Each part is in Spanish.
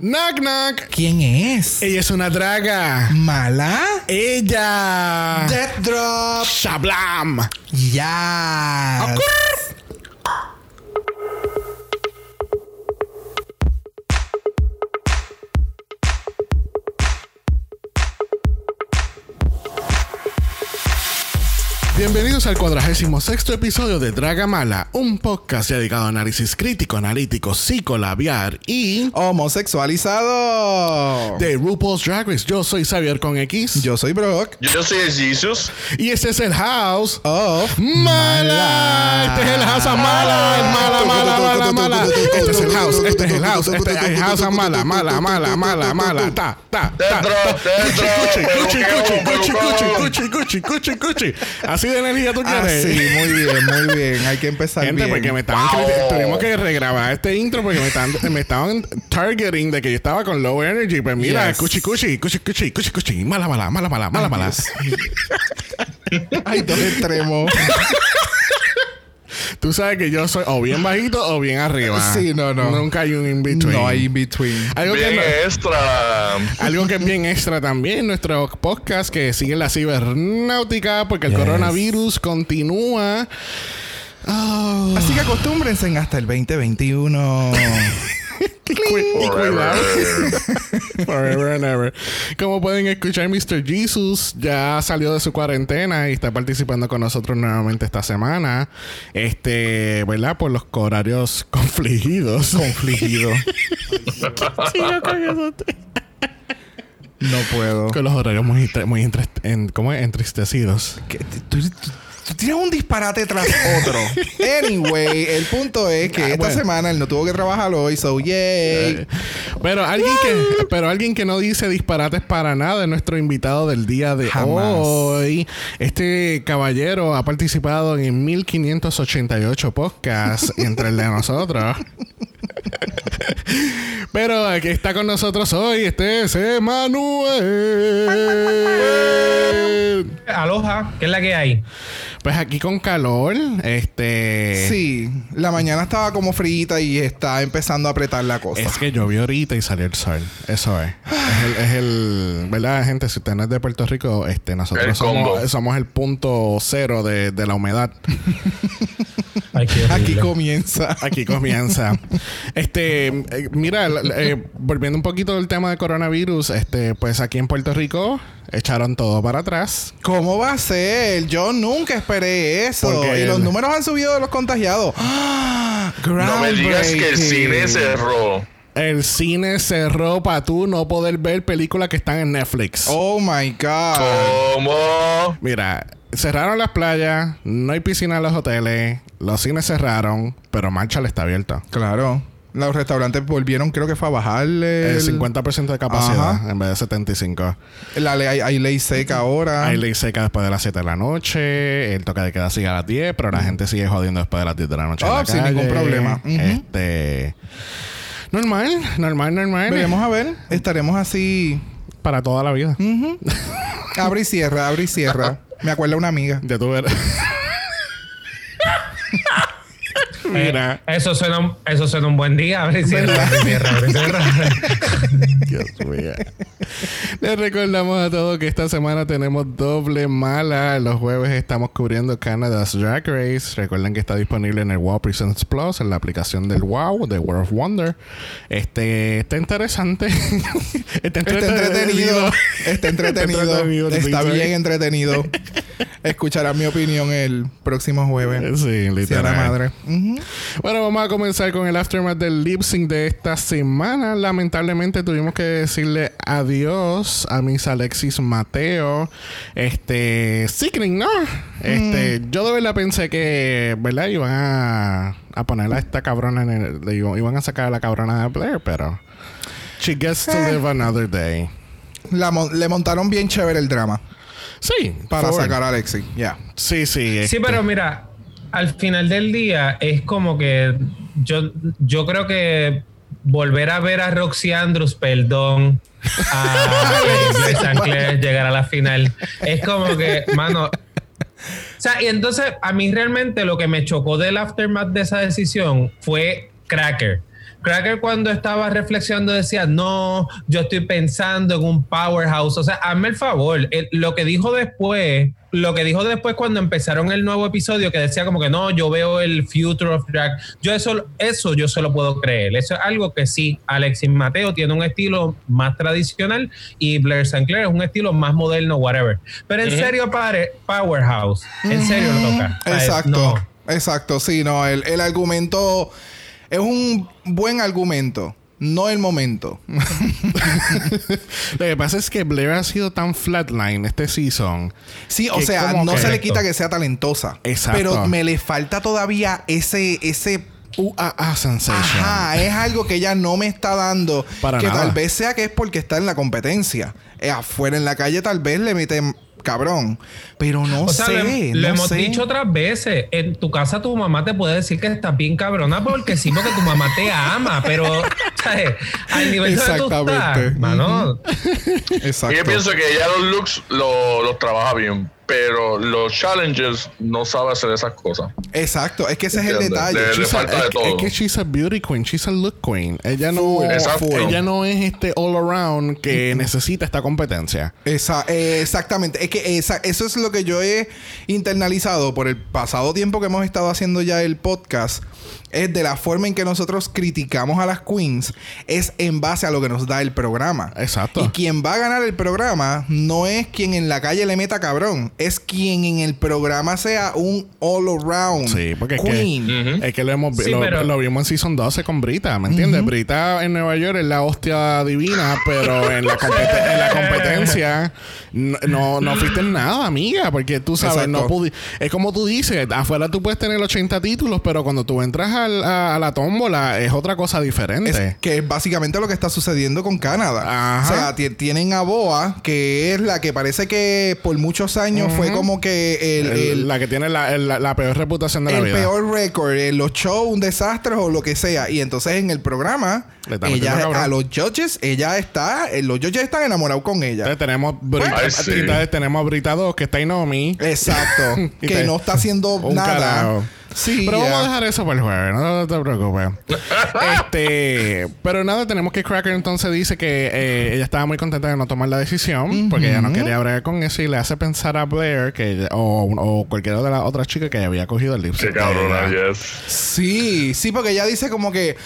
Knock knock. ¿Quién es? Ella es una draga. ¿Mala? Ella. Death Drop. Shablam. Ya. Bienvenidos al cuadragésimo sexto episodio de Draga Mala, un podcast dedicado a análisis crítico, analítico, psicolabiar y Homosexualizado. de RuPaul's Drag Race. Yo soy Xavier con X Yo soy Brock. Yo soy Jesus. y este es el House Of Mala. Este es el House of Mala. Mala, mala, mala, mala. Este es el House. Este es el House. Este es el House of Mala, mala, mala, mala, mala. Ta, ta, ta. Dentro, dentro, Cuchi, cuchi, cuchi, cuchi, pelucón. cuchi, cuchi, cuchi, cuchi. Así de energía tú Ah, quieres. sí, muy bien, muy bien. Hay que empezar Gente, bien. porque me estaban Wow. tuvimos que regrabar este intro porque me estaban, me estaban targeting de que yo estaba con low energy. Pues mira, Yes. cuchi, cuchi, cuchi, cuchi, cuchi, cuchi, mala, mala, mala, mala, mala, mala. Hay dos extremos. Tú sabes que yo soy o bien bajito o bien arriba. Sí, no, no. Nunca hay un in between. No hay in between. Algo que, Bien no- extra. algo que es bien extra también, nuestro podcast que sigue la cibernáutica porque el Yes. coronavirus continúa. Oh. Así que acostúmbrense hasta el 2021. Cuidado. Forever and ever. Como pueden escuchar, Mr. Jesus ya salió de su cuarentena y está participando con nosotros nuevamente esta semana. Este, ¿verdad? Por los horarios confligidos. Confligido. No puedo. Con los horarios muy, muy entre- en- ¿cómo es? entristecidos. Que t- tú, tú- tú tienes un disparate tras otro. anyway, el punto es que Ah, esta bueno. semana él no tuvo que trabajar hoy, so yay. Pero alguien que, pero alguien que no dice disparates para nada es nuestro invitado del día de Jamás. hoy. Este caballero ha participado en 1588 podcasts entre el de nosotros. Pero que está con nosotros hoy, este es Emanuel. Aloha, ¿qué es la que hay? Pues aquí con calor, este Sí, la mañana estaba como frita y está empezando a apretar la cosa. Es que llovió ahorita y salió el sol. Eso es. Es el, es el- ¿verdad, gente? Si usted no es de Puerto Rico, este, nosotros El somos, somos el punto cero de, de la humedad. Ay, Aquí comienza. Aquí comienza. este, eh, mira, eh, volviendo un poquito del tema de coronavirus, este, pues aquí en Puerto Rico echaron todo para atrás. ¿Cómo va a ser? Yo nunca esperé eso. Porque y los el- números han subido de los contagiados. ¡Ah! No me digas que el cine cerró. El cine cerró para tú no poder ver películas que están en Netflix. Oh my God. ¿Cómo? Mira, cerraron las playas, no hay piscina en los hoteles, los cines cerraron, pero Marshall está abierto. Claro. Los restaurantes volvieron, creo que fue a bajarle. El 50% de capacidad Ajá. en vez de 75. La ley, hay, hay ley seca ahora. Hay ley seca después de las 7 de la noche, el toque de queda sigue a las 10, pero la gente sigue jodiendo después de las 10 de la noche. en Oh, la sin ningún problema. Ujú. Este. Normal, normal, normal. Veremos a ver. Estaremos así. Para toda la vida. Abre y cierra, abre y cierra. Me acuerda una amiga. Ya tú verás. Mira. Eh, eso, suena, un- eso suena un buen día. Abre y cierra, abre y cierra, abre y cierra. Dios mío. Les recordamos a todos que esta semana tenemos doble mala. Los jueves estamos cubriendo Canada's Drag Race. Recuerden que está disponible en el Wow Presents Plus, en la aplicación del Wow, de World of Wonder. Este está interesante. está Está entretenido. Está entretenido. entretenido, Está bien entretenido. Escucharán mi opinión el próximo jueves. Sí, Si a literal. la madre. Bueno, vamos a comenzar con el aftermath del lip sync de esta semana. Lamentablemente tuvimos que decirle adiós a mis Alexis Mateo. Este, sickening, ¿no? Este, yo de verdad pensé que, ¿verdad? Iban a, a poner a esta cabrona en el, iban a sacar a la cabrona de Blair, pero she gets to Eh. live another day. La mon- le montaron bien chévere el drama Sí, para sacar a Alexi. Ya. Sí, sí. Sí, este, pero mira, al final del día es como que yo, yo creo que volver a ver a Roxy Andrews, perdón, a Sinclair llegar a la final, es como que, mano. O sea, y entonces a mí realmente lo que me chocó del aftermath de esa decisión fue Cracker. Cracker cuando estaba reflexionando decía, no, yo estoy pensando en un powerhouse. O sea, hazme el favor, el- lo que dijo después, lo que dijo después cuando empezaron el nuevo episodio, que decía como que no, yo veo el future of drag. Yo eso, eso yo se lo puedo creer. Eso es algo que sí, Alexis Mateo tiene un estilo más tradicional y Blair Sinclair es un estilo más moderno, whatever. Pero en serio, padre, powerhouse. En serio lo toca. Exacto. no. Exacto, sí, no, el, el argumento es un buen argumento, no el momento. Lo que pasa es que Blair ha sido tan flatline este season. Sí, o sea, no se le quita que sea talentosa. Exacto. Pero me le falta todavía ese, ese Uh, ah, ah, sensation. Ajá, es algo que ella no me está dando. Para que nada. tal vez sea que es porque está en la competencia. Eh, afuera en la calle tal vez le meten cabrón. Pero no O sea, sé. lo, lo no hemos sé. dicho otras veces. En tu casa tu mamá te puede decir que estás bien cabrona porque sí, porque tu mamá te ama, pero ¿sabes? al nivel de Exactamente. estás, mano, Exacto. Yo pienso que ella los looks lo- los trabaja bien, pero los challenges no sabe hacer esas cosas. Exacto. Es que ese es el detalle. Le- le She's a- falta de es, todo. es que she's a beauty queen, she's a look queen. Ella no, ella no es este all around que necesita esta competencia. Esa- eh, exactamente. Es que esa- eso es lo que yo he internalizado por el pasado tiempo que hemos estado haciendo ya el podcast. Es de la forma en que nosotros criticamos a las queens. Es en base a lo que nos da el programa. Exacto. Y quien va a ganar el programa no es quien en la calle le meta cabrón. Es quien en el programa sea un all around Sí, porque es queen. que, es que lo, hemos, Sí, lo, pero- lo vimos en Season 12 con Brita, ¿me entiendes? Brita en Nueva York es la hostia divina, pero en la, compet- en la competencia no, no, no fuiste en nada, amiga, porque tú sabes, Exacto. no pudi- es como tú dices, afuera tú puedes tener 80 títulos, pero cuando tú entras al- a, a la tómbola es otra cosa diferente. Es que es básicamente lo que está sucediendo con Canadá. Ajá. O sea, ti- tienen a Boa, que es la que parece que por muchos años fue como que el, El- el- la que tiene la, el- la- la peor reputación de la el vida. peor récord, en los shows, un desastre o lo que sea. Y entonces en el programa, ella, a los judges, ella está, eh, los judges están enamorados con ella. Entonces tenemos Brita, Ay, sí. entonces tenemos Brita 2, que está Inomi. Exacto. Que te- no está haciendo Un nada. carajo. Sí, Pero vamos a dejar eso para el jueves, no te preocupes. este, pero nada, tenemos que Cracker entonces dice que eh, ella estaba muy contenta de no tomar la decisión porque ella no quería bregar con eso y le hace pensar a Blair que ella- o, o cualquiera de las otras chicas que había cogido el lip Qué sync de cabrona, ella. yes. Sí, sí, porque ella dice como que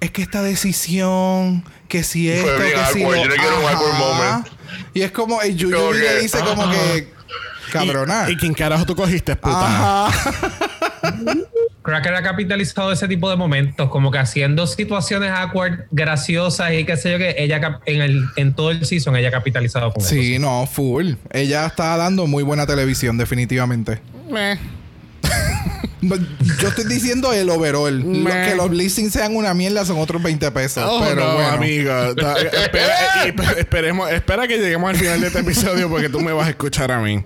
es que esta decisión, que si esto, bien que si lo- yo le quiero un Ajá. awkward moment. Y es como el Yuyu le dice como que cabrona. ¿Y, y quién carajo tú cogiste, puta? Ajá. Cracker ha capitalizado ese tipo de momentos, como que haciendo situaciones awkward, graciosas y qué sé yo que ella en el en todo el season ella ha capitalizado con eso. Sí, no, full. Ella está dando muy buena televisión, definitivamente. Meh. Yo estoy diciendo el overall. Lo- que los listings sean una mierda son otros 20 pesos. Oh, pero no, bueno. amigo. Da- espera, eh, esperemos, espera que lleguemos al final de este episodio porque tú me vas a escuchar a mí.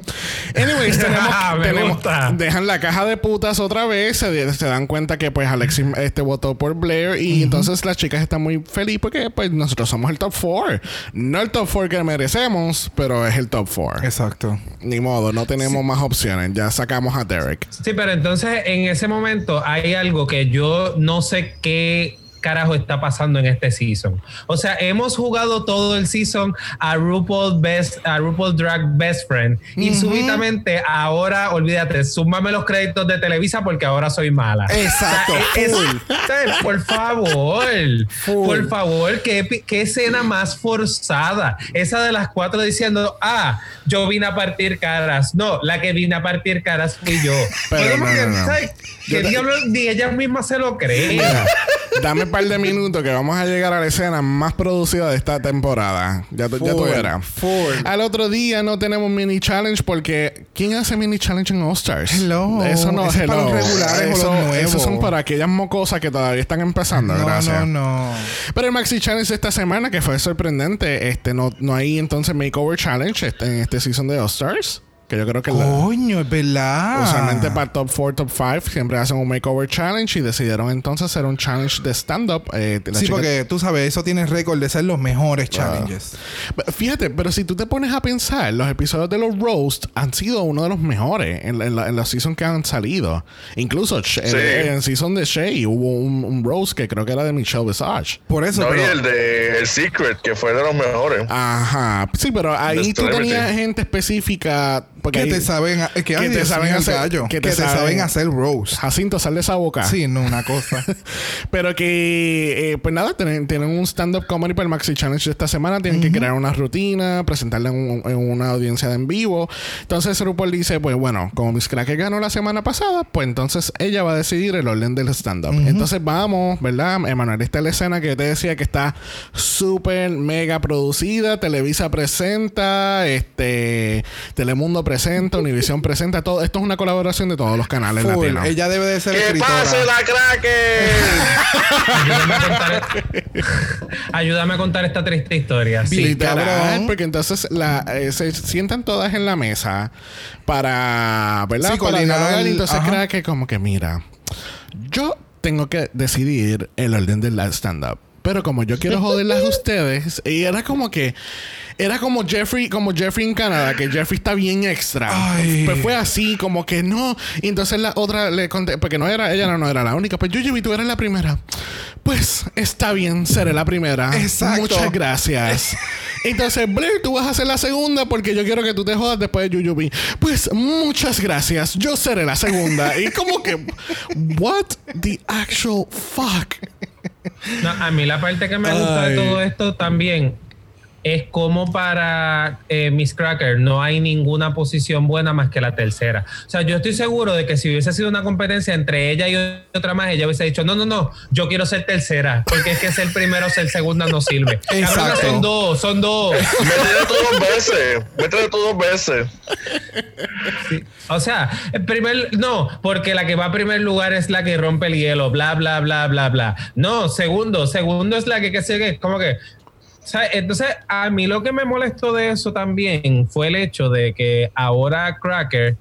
Anyways, tenemos, Ah, tenemos- gusta. dejan la caja de putas otra vez. Se, se dan cuenta que pues Alexis este, votó por Blair y entonces las chicas están muy felices porque pues nosotros somos el top 4. No el top 4 que merecemos, pero es el top 4. Exacto. Ni modo, no tenemos más opciones. Ya sacamos a Derek. Sí, pero entonces en ese momento hay algo que yo no sé qué carajo está pasando en este season. O sea, hemos jugado todo el season a RuPaul Best, a RuPaul Drag Best Friend y súbitamente ahora, olvídate, súmame los créditos de Televisa porque ahora soy mala. Exacto, O sea, es- full. ¿sabes? por favor, Full. por favor, ¿qué, escena más forzada. Esa de las cuatro diciendo, ah, yo vine a partir caras. No, la que vine a partir caras fui yo. Pero no, no. Ni ella misma se lo cree. Dame un par de minutos que vamos a llegar a la escena más producida de esta temporada. Ya, ya tú verás. Al otro día no tenemos mini challenge porque ¿quién hace mini challenge en All Stars? Hello. Eso no Eso es para hello. los regulares o Eso- los. Esos son para aquellas mocosas que todavía están empezando. No, gracias. no, no. Pero el Maxi Challenge de esta semana, que fue sorprendente, este no, no hay entonces Makeover Challenge este- en este season de All Stars. Que yo creo que... la- Coño, es verdad. Usualmente para top 4, top 5 siempre hacen un makeover challenge y decidieron entonces hacer un challenge de stand-up. Eh, la Sí, chica- porque tú sabes, eso tiene récord de ser los mejores challenges. Fíjate, pero si tú te pones a pensar, los episodios de los roast han sido uno de los mejores en, la- en la- en los seasons que han salido. Incluso Sí. eh, en season de Shay hubo un, un roast que creo que era de Michelle Visage. Por eso, No, y pero- el de El Secret, que fue de los mejores. Ajá. Sí, pero ahí tú tenías gente específica. Porque que te saben, que, que ay, te saben hacer- gallo. que que te saben- saben hacer roast. Jacinto, sal de esa boca. Sí, no, una cosa. Pero que, eh, pues nada, tienen, tienen un stand-up comedy para el Maxi Challenge de esta semana. Tienen que crear una rutina, presentarla en, un- en una audiencia de en vivo. Entonces RuPaul dice, pues bueno, como Miss Cracker ganó la semana pasada, pues entonces ella va a decidir el orden del stand-up. Entonces vamos, ¿verdad? Emanuel, esta es la escena que yo te decía que está súper mega producida. Televisa presenta, este Telemundo presenta, Univision presenta. Todo, esto es una colaboración de todos los canales Full. latinos. Ella debe de ser ¡Que escritora. pase la Cracker! Ayúdame a contar, esta triste historia. Sí. Literal, cabrón. porque entonces la, eh, se sientan todas en la mesa para, ¿verdad? Sí, para coordinar dialogar y el- entonces ajá. crea que como que mira, yo tengo que decidir el orden del stand-up. Pero como yo quiero joderlas a ustedes, y era como que era como Jeffrey, como Jeffrey en Canadá, que Jeffrey está bien extra. Ay. Pues fue así, como que no. Y entonces la otra le conté, porque no era, ella no, no era la única. Pues yo, tú eres la primera. Pues está bien, seré la primera. Exacto. Muchas gracias. Entonces, Blair, tú vas a ser la segunda porque yo quiero que tú te jodas después de Yuyubi. Pues muchas gracias. Yo seré la segunda. y como que, what the actual fuck? No, a mí la parte que me gusta Ay. de todo esto también es como para eh, Miss Cracker no hay ninguna posición buena más que la tercera. O sea, yo estoy seguro de que si hubiese sido una competencia entre ella y otra más, ella hubiese dicho, no, no, no, yo quiero ser tercera, porque es que ser primero o ser segunda no sirve. Exacto. son dos, son dos. Métele tú dos veces. Métele tú dos veces. O sea, el primer, no, porque la que va a primer lugar es la que rompe el hielo, bla, bla, bla, bla, bla. No, segundo, segundo es la que, que sigue, como que, entonces a mí lo que me molestó de eso también fue el hecho de que ahora Cracker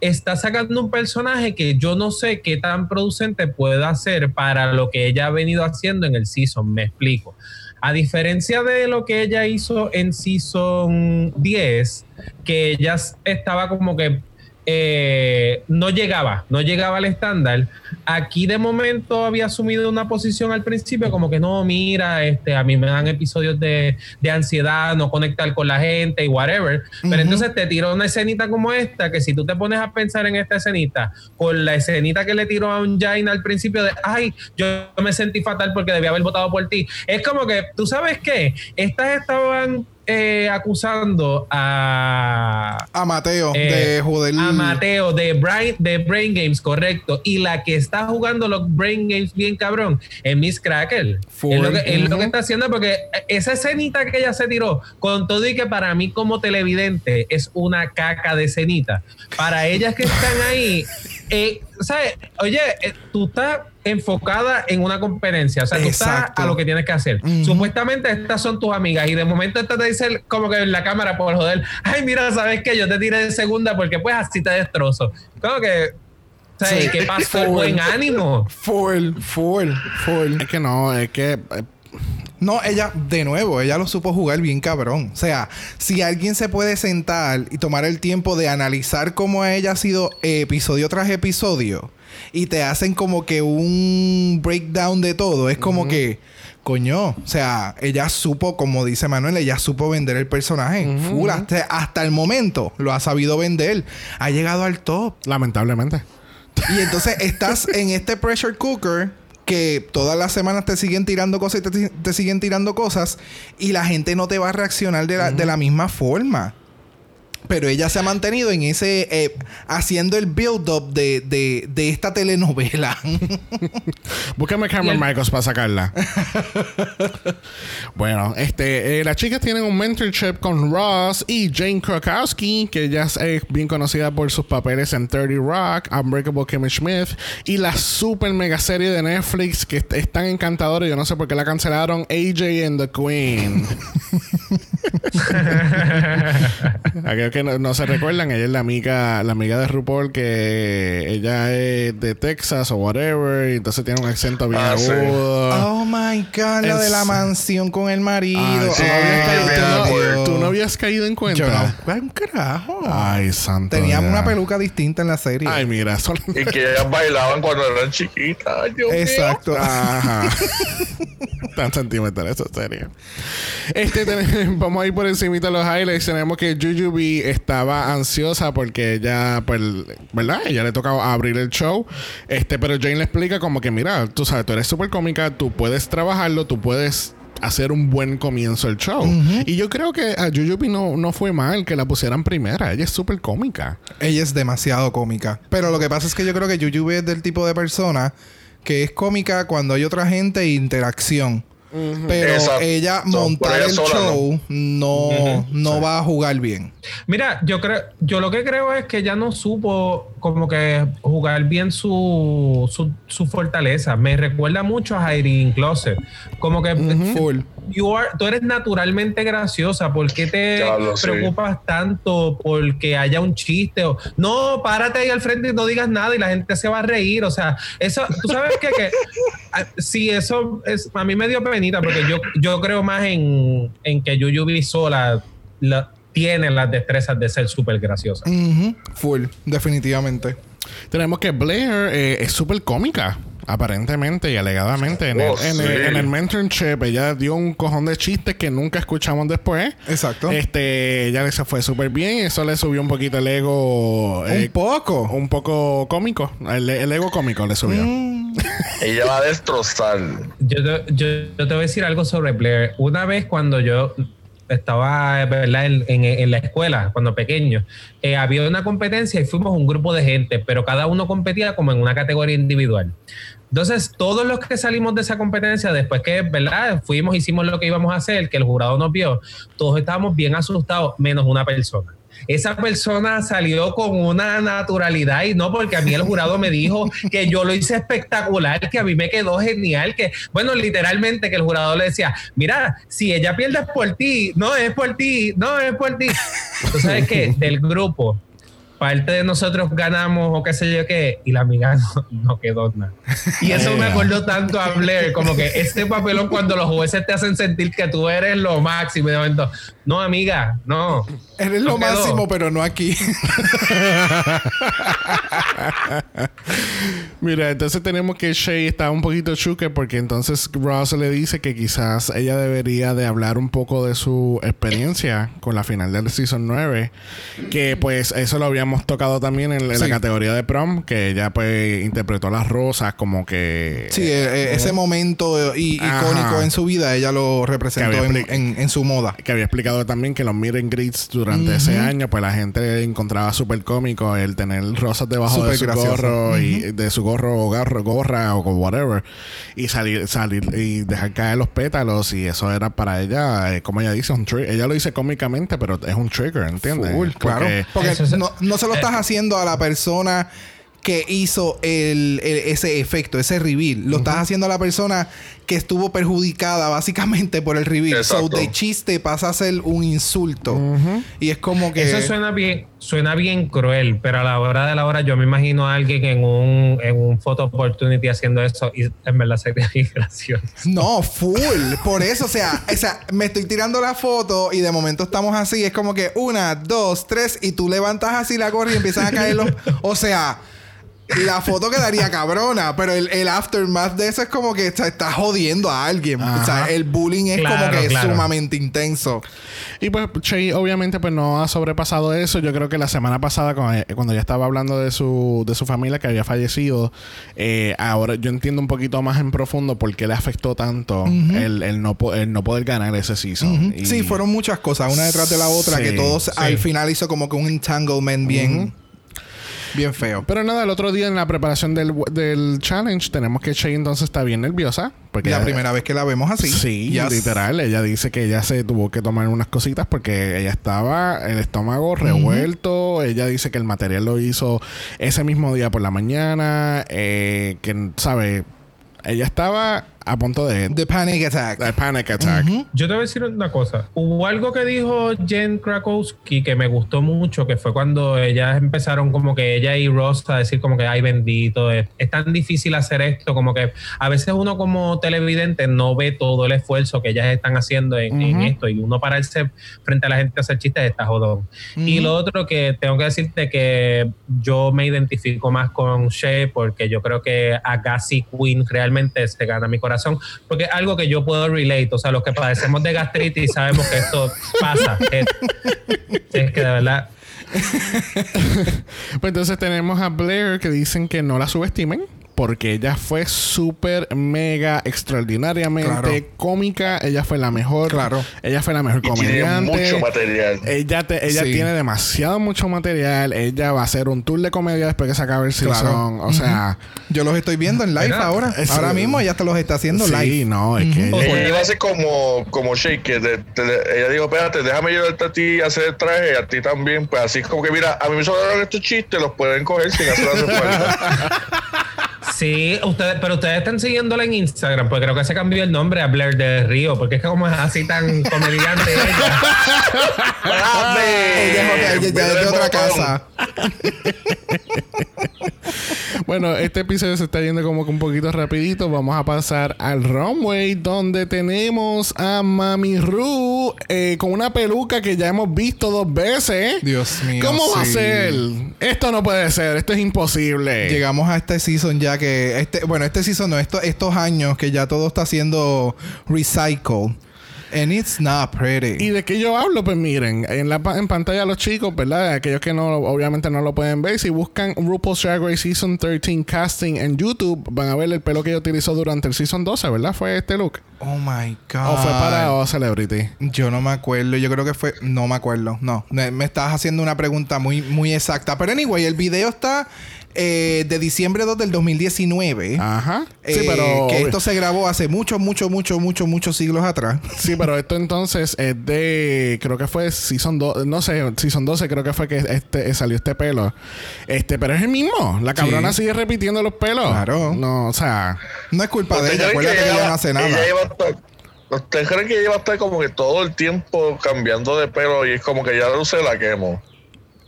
está sacando un personaje que yo no sé qué tan producente pueda ser para lo que ella ha venido haciendo en el season, me explico. A diferencia de lo que ella hizo en Season 10, que ella estaba como que eh, no llegaba, no llegaba al estándar. Aquí de momento había asumido una posición al principio como que no, mira, este, a mí me dan episodios de, de ansiedad, no conectar con la gente y whatever. Pero entonces te tiró una escenita como esta, que si tú te pones a pensar en esta escenita, con la escenita que le tiró a un Jaina al principio de, ay, yo me sentí fatal porque debía haber votado por ti. Es como que, ¿tú sabes qué? Estas estaban eh, acusando a, A Mateo, eh, de joder. a Mateo de Brain, de Brain Games, correcto. Y la que está jugando los Brain Games bien cabrón es Miss Cracker. Full. Es lo, que, es lo Ujú. que está haciendo porque esa escenita que ella se tiró, con todo y que para mí como televidente es una caca de escenita, para ellas que están ahí, eh, ¿sabes? Oye, eh, tú estás enfocada en una competencia, o sea, tú estás a lo que tienes que hacer. Supuestamente estas son tus amigas y de momento esta te dice como que en la cámara por joder, ay mira, ¿sabes qué? Yo te tiré de segunda porque pues así te destrozo. Como que, ¿sabes? Sí. ¿Qué pasó? El buen ánimo. Full, full, full. Es que no, es que eh, No, ella, de nuevo, ella lo supo jugar bien cabrón. O sea, si alguien se puede sentar y tomar el tiempo de analizar cómo ella ha sido episodio tras episodio y te hacen como que un breakdown de todo, es como que, coño, o sea, ella supo, como dice Manuel, ella supo vender el personaje. Full, hasta, hasta el momento lo ha sabido vender. Ha llegado al top. lamentablemente. Y entonces estás en este pressure cooker que todas las semanas te siguen tirando cosas y te, te siguen tirando cosas y la gente no te va a reaccionar de la, de la misma forma. Pero ella se ha mantenido en ese... eh, haciendo el build-up de, de, de esta telenovela. Búscame Cameron Michaels para sacarla. bueno, este, eh, las chicas tienen un mentorship con Ross y Jane Krakowski, que ya es eh, bien conocida por sus papeles en 30 Rock, Unbreakable Kimmy Schmidt y la super mega serie de Netflix que es es tan encantadora. Yo no sé por qué la cancelaron, AJ and the Queen. Aquellos que no, no se recuerdan, ella es la amiga, la amiga de RuPaul que ella es de Texas o whatever, y entonces tiene un acento bien Ah, sí. agudo. Oh my God, la de la mansión con el marido. Ay, ¿tú, no habías caído, tú no- Dios. tú no habías caído en cuenta? Yo no. Ay, un carajo. Ay, santo. Teníamos Dios. una peluca distinta en la serie. Ay, mira, son... Y que ellas bailaban cuando eran chiquitas. Mío. Exacto. Ajá. Tan sentimental esa serie. Este, vamos a ir por encima de los highlights. Tenemos que Jujubee estaba ansiosa porque ella, pues, ¿verdad? Ella le tocaba abrir el show. Este, pero Jane le explica como que, mira, tú sabes, tú eres súper cómica, tú puedes trabajarlo, tú puedes hacer un buen comienzo del show. Y yo creo que a Jujubee no, no fue mal que la pusieran primera. Ella es súper cómica. Ella es demasiado cómica. Pero lo que pasa es que yo creo que Yuyube es del tipo de persona que es cómica cuando hay otra gente e interacción. Pero Exacto. ella montar el sola, show no, no va a jugar bien. Mira, yo creo, yo lo que creo es que ella no supo como que jugar bien su, su, su fortaleza. Me recuerda mucho a Irene Closet. Como que Full. You are- tú eres naturalmente graciosa. ¿Por qué te preocupas tanto porque haya un chiste? O, no, párate ahí al frente y no digas nada y la gente se va a reír. O sea, eso, tú sabes que, que ah, sí, eso es, a mí me dio penita porque yo, yo creo más en, en que Yuyubi sola la- tiene las destrezas de ser súper graciosa. Full, definitivamente. Tenemos que Blair eh, es súper cómica, aparentemente y alegadamente. En, Oh, el, en, el, sí. en el mentorship, ella dio un cojón de chistes que nunca escuchamos después. Exacto. Este, ella se fue súper bien. Eso le subió un poquito el ego. eh, Un poco. un poco cómico. El, el ego cómico le subió. Mm. Ella va a destrozar. Yo te, yo, yo te voy a decir algo sobre Blair. Una vez cuando yo estaba ¿verdad? En, en- en la escuela, cuando pequeño, eh, había una competencia y fuimos un grupo de gente, pero cada uno competía como en una categoría individual. Entonces, todos los que salimos de esa competencia, después que, ¿verdad? Fuimos, hicimos lo que íbamos a hacer, que el jurado nos vio, todos estábamos bien asustados, menos una persona. Esa persona salió con una naturalidad y no porque a mí el jurado me dijo que yo lo hice espectacular, que a mí me quedó genial, que bueno, literalmente que el jurado le decía, mira, si ella pierde es por ti, no es por ti, no es por ti. Tú sabes que del grupo, parte de nosotros ganamos o qué sé yo qué, y la amiga no, no quedó nada. Y eso me acordó tanto a Blair, como que este papelón cuando los jueces te hacen sentir que tú eres lo máximo y de momento, no amiga, no. Eres lo quedó. máximo, pero no aquí. Mira, entonces tenemos que Shay está un poquito chuque porque entonces Ross le dice que quizás ella debería de hablar un poco de su experiencia con la final del Season 9. Que pues eso lo habíamos tocado también en, en la Sí. categoría de prom, que ella pues interpretó las rosas como que... Sí, eh, eh, ese momento eh, Ajá. icónico en su vida, ella lo representó en, en- en su moda. que había explicado también que los meet and greets durante ese año, pues la gente encontraba súper cómico el tener rosas debajo de Súper su gracioso. gorro y de su gorro o garro, gorra o whatever y salir salir y dejar caer los pétalos y eso era para ella, eh, como ella dice, un tri- ella lo dice cómicamente, pero es un trigger, ¿entiendes? Full, claro. Porque- Porque Eso no, no se lo estás eh. haciendo a la persona que hizo el, el- ese efecto, ese reveal. Lo estás haciendo a la persona que estuvo perjudicada básicamente por el reveal. So, Exacto. de chiste pasa a ser un insulto. Y es como que... Eso suena bien, suena bien cruel, pero a la hora de la hora yo me imagino a alguien en un, en un photo opportunity haciendo eso y en verdad sería bien gracioso. No, full. Por eso, o sea, o sea, me estoy tirando la foto y de momento estamos así. Es como que una, dos, tres, y tú levantas así la gorra y empiezan a caer los. O sea, la foto quedaría cabrona, pero el, el aftermath de eso es como que o sea, estás jodiendo a alguien. O sea, el bullying es como que claro. sumamente intenso. Y pues Shay obviamente pues no ha sobrepasado eso. Yo creo que la semana pasada cuando, cuando ella estaba hablando de su, de su familia que había fallecido, eh, ahora yo entiendo un poquito más en profundo por qué le afectó tanto el, el no, el no poder ganar ese season. Y- Sí, fueron muchas cosas, una detrás de la otra, Sí, que todos sí. al final hizo como que un entanglement bien, bien feo. Pero nada, el otro día en la preparación del, del challenge tenemos que Shay entonces está bien nerviosa. Porque la ella- primera vez que la vemos así. Sí, Yes. literal. Ella dice que ella se tuvo que tomar unas cositas porque ella estaba el estómago revuelto. Ella dice que el material lo hizo ese mismo día por la mañana. eh, que, ¿sabe? Ella estaba a punto de... The Panic Attack. The Panic Attack. Yo te voy a decir una cosa. Hubo algo que dijo Jen Krakowski que me gustó mucho, que fue cuando ellas empezaron como que ella y Ross a decir como que, ay bendito, es, es tan difícil hacer esto, como que a veces uno como televidente no ve todo el esfuerzo que ellas están haciendo en, en esto y uno pararse frente a la gente a hacer chistes está jodón. Y lo otro que tengo que decirte que yo me identifico más con Shea porque yo creo que Agassi Queen realmente se gana mi corazón porque es algo que yo puedo relate, o sea, los que padecemos de gastritis sabemos que esto pasa. Es, es que de verdad Pues entonces tenemos a Blair que dicen que no la subestimen. Porque ella fue súper, mega, extraordinariamente Claro. cómica. Ella fue la mejor. Claro. Ella fue la mejor Y tiene comediante. mucho material. Ella, te- ella Sí. tiene demasiado mucho material. Ella va a hacer un tour de comedia después que se acabe el Claro. season. O sea, Yo los estoy viendo en live ahora. ahora mismo ella te los está haciendo sí, live. no, es que ella- Ella iba a ser como, como Shake, ella dijo, espérate, déjame ayudarte a ti a hacer el traje, y a ti también. Pues así es como que, mira, a mí me sobraron estos chistes, los pueden coger sin hacer hacer falta. Sí, ustedes, pero ustedes están siguiéndola en Instagram, porque creo que se cambió el nombre a Blair de Río, porque es que como es así tan comediante ella. De otra casa. Bueno, este episodio se está yendo como que un poquito rapidito. Vamos a pasar al runway donde tenemos a Mami Ru eh, con una peluca que ya hemos visto dos veces. Dios mío, ¿Cómo va a ser? Esto no puede ser. Esto es imposible. Llegamos a este season ya que este bueno este season no esto- estos años que ya todo está siendo recycle and it's not pretty ¿Y de qué yo hablo? Pues miren, en la en pantalla los chicos, ¿verdad? Aquellos que no obviamente no lo pueden ver, si buscan RuPaul's Drag Race Season 13 casting en YouTube, van a ver el pelo que ella utilizó durante el Season 12, ¿verdad? Fue este look. oh my god ¿O fue para O Celebrity? yo no me acuerdo yo creo que fue no me acuerdo no me me estás haciendo una pregunta muy muy exacta pero anyway el video está eh, de diciembre 2 del 2019 Ajá. Sí, Eh, pero. que esto se grabó hace muchos, muchos, muchos, muchos, muchos siglos atrás. Sí, pero esto entonces es de. Creo que fue Season 2. No sé, Season 12 creo que fue que este, salió este pelo. Este, pero es el mismo. La cabrona Sí. sigue repitiendo los pelos. Claro. No, o sea. No es culpa de ¿Ustedes ella, acuérdate que ella no hace nada. ¿Ustedes creen que ella va a estar como que todo el tiempo cambiando de pelo y es como que ya no se la quemo?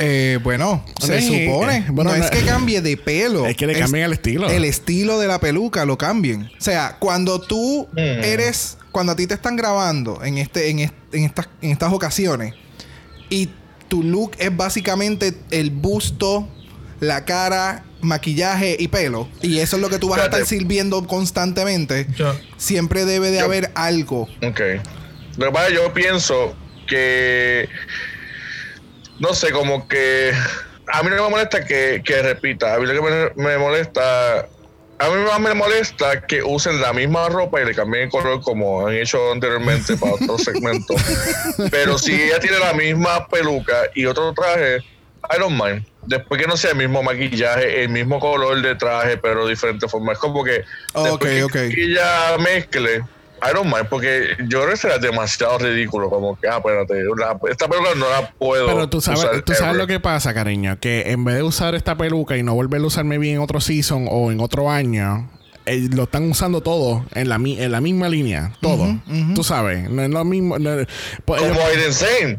Eh, bueno, se Sí, supone. eh, bueno, no, no- es que cambie de pelo. Es que le cambien el estilo. El estilo de la peluca lo cambien. O sea, cuando tú Mm. eres, cuando a ti te están grabando en este, en, est- en estas, en estas ocasiones y tu look es básicamente el busto, la cara, maquillaje y pelo y eso es lo que tú vas a estar sirviendo constantemente. Yo, Siempre debe de Yo- haber algo. Ok. Lo que pasa es que yo pienso que. No sé, como que. A mí no me molesta que, que repita. A mí lo que me, me molesta. A mí más me molesta que usen la misma ropa y le cambien el color como han hecho anteriormente para otros segmentos. Pero si ella tiene la misma peluca y otro traje, I don't mind. Después que no sea el mismo maquillaje, el mismo color de traje, pero diferente forma. Es como que. Después que- ok. que ella mezcle. I don't mind, porque yo creo que será demasiado ridículo. Como que, ah, espérate, la- esta peluca no la puedo. Pero tú sabes, usar tú sabes ever. lo que pasa, cariño. Que en vez de usar esta peluca y no volverla a usarme bien en otro season o en otro año, eh, lo están usando todo en la, mi- en la misma línea. Todo. Tú sabes. No es lo mismo. no- pues Como Aiden Zane.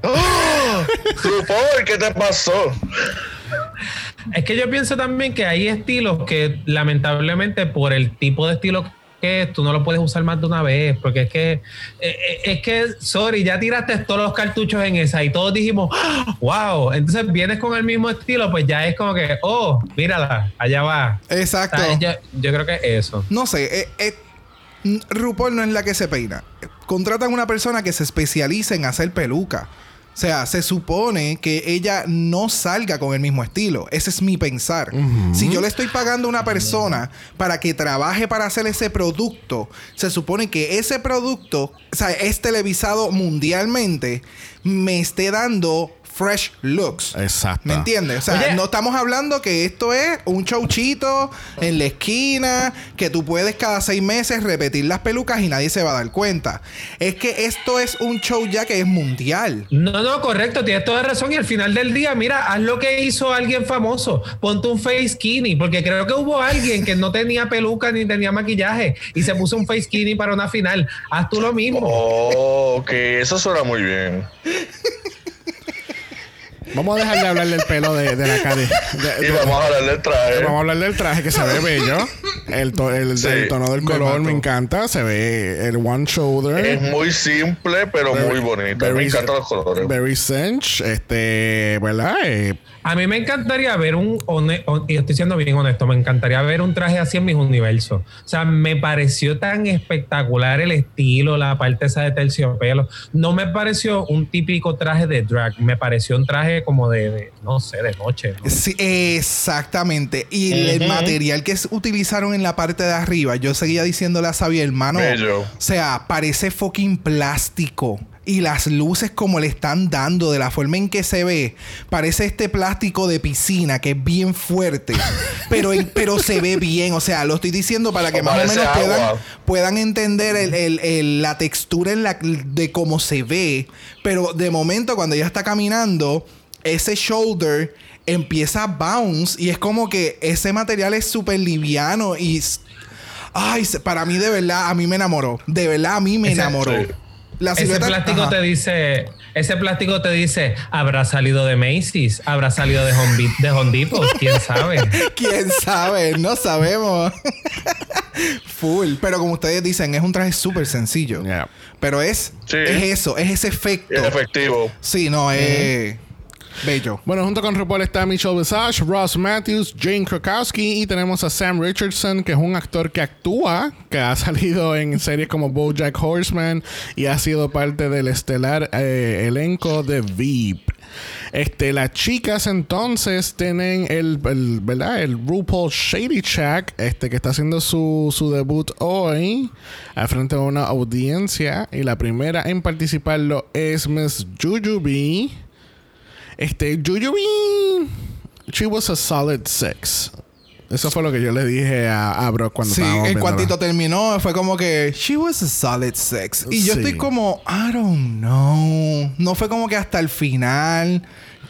RuPaul, ¿qué te pasó? Es que yo pienso también que hay estilos que lamentablemente por el tipo de estilo que es, tú no lo puedes usar más de una vez, porque es que, eh, eh, es que, sorry, ya tiraste todos los cartuchos en esa y todos dijimos, ¡Ah! wow, entonces vienes con el mismo estilo, pues ya es como que, oh, mírala, allá va. Exacto. O sea, yo, yo creo que eso. No sé, eh, eh, RuPaul no es la que se peina. Contratan una persona que se especializa en hacer peluca. O sea, se supone que ella no salga con el mismo estilo. Ese es mi pensar. Si yo le estoy pagando a una persona para que trabaje para hacer ese producto, se supone que ese producto, o sea, es televisado mundialmente, me esté dando fresh looks. Exacto. ¿Me entiendes? O sea, Oye. no estamos hablando que esto es un chauchito en la esquina, que tú puedes cada seis meses repetir las pelucas y nadie se va a dar cuenta. Es que esto es un show ya que es mundial. No, no, correcto, tienes toda razón. Y al final del día, mira, haz lo que hizo alguien famoso. Ponte un face skinny, porque creo que hubo alguien que no tenía peluca ni tenía maquillaje y se puso un face skinny para una final. Haz tú lo mismo. Oh, ok, eso suena muy bien. Vamos a dejar de hablar del pelo de, de la de- de- Y vamos a hablar del traje. Vamos a hablar del traje que se ve bello. El, to- el, Sí. el tono del Me color me encanta. Se ve el one shoulder. Es muy simple, pero muy bonito. Me Very- encantan los colores. Very cinch. Este, ¿verdad? Eh, A mí me encantaría ver un, y estoy siendo bien honesto, me encantaría ver un traje así en mis universos. O sea, me pareció tan espectacular el estilo, la parte esa de terciopelo. No me pareció un típico traje de drag, me pareció un traje como de, de, no sé, de noche. ¿no? Sí, exactamente. Y el material que utilizaron en la parte de arriba, yo seguía diciéndole a Xavier, hermano. Bello. O sea, parece fucking plástico. Y las luces como le están dando, de la forma en que se ve, parece este plástico de piscina que es bien fuerte, pero, pero se ve bien. O sea, lo estoy diciendo para que O más o menos puedan, puedan entender el- el- el- la textura en la, de cómo se ve. Pero de momento, cuando ella está caminando, ese shoulder empieza a bounce y es como que ese material es súper liviano y... Ay, para mí de verdad, a mí me enamoró. De verdad, a mí me enamoró. Ese plástico ajá. te dice, ese plástico te dice, habrá salido de Macy's, habrá salido de Home, Bi- de Home Depot, quién sabe. ¿Quién sabe? No sabemos. Full. Pero como ustedes dicen, es un traje súper sencillo. Yeah. Pero es, Sí. es eso, es ese efecto. Es efectivo. Sí, no, es bello. Bueno, junto con RuPaul está Michelle Visage, Ross Matthews, Jane Krakowski y tenemos a Sam Richardson, que es un actor que actúa, que ha salido en series como BoJack Horseman y ha sido parte del estelar eh, elenco de Veep. Este, las chicas entonces tienen el, el, ¿verdad? El RuPaul Shady Shack, este, que está haciendo su, su debut hoy al frente de una audiencia. Y la primera en participarlo es Miss Jujubee. Este, Jujubee, she was a solid six. Eso fue lo que yo le dije a, a Brock cuando Sí, estábamos en viéndola. cuantito terminó, fue como que she was a solid sex. Y yo Sí. estoy como, I don't know. No fue como que hasta el final,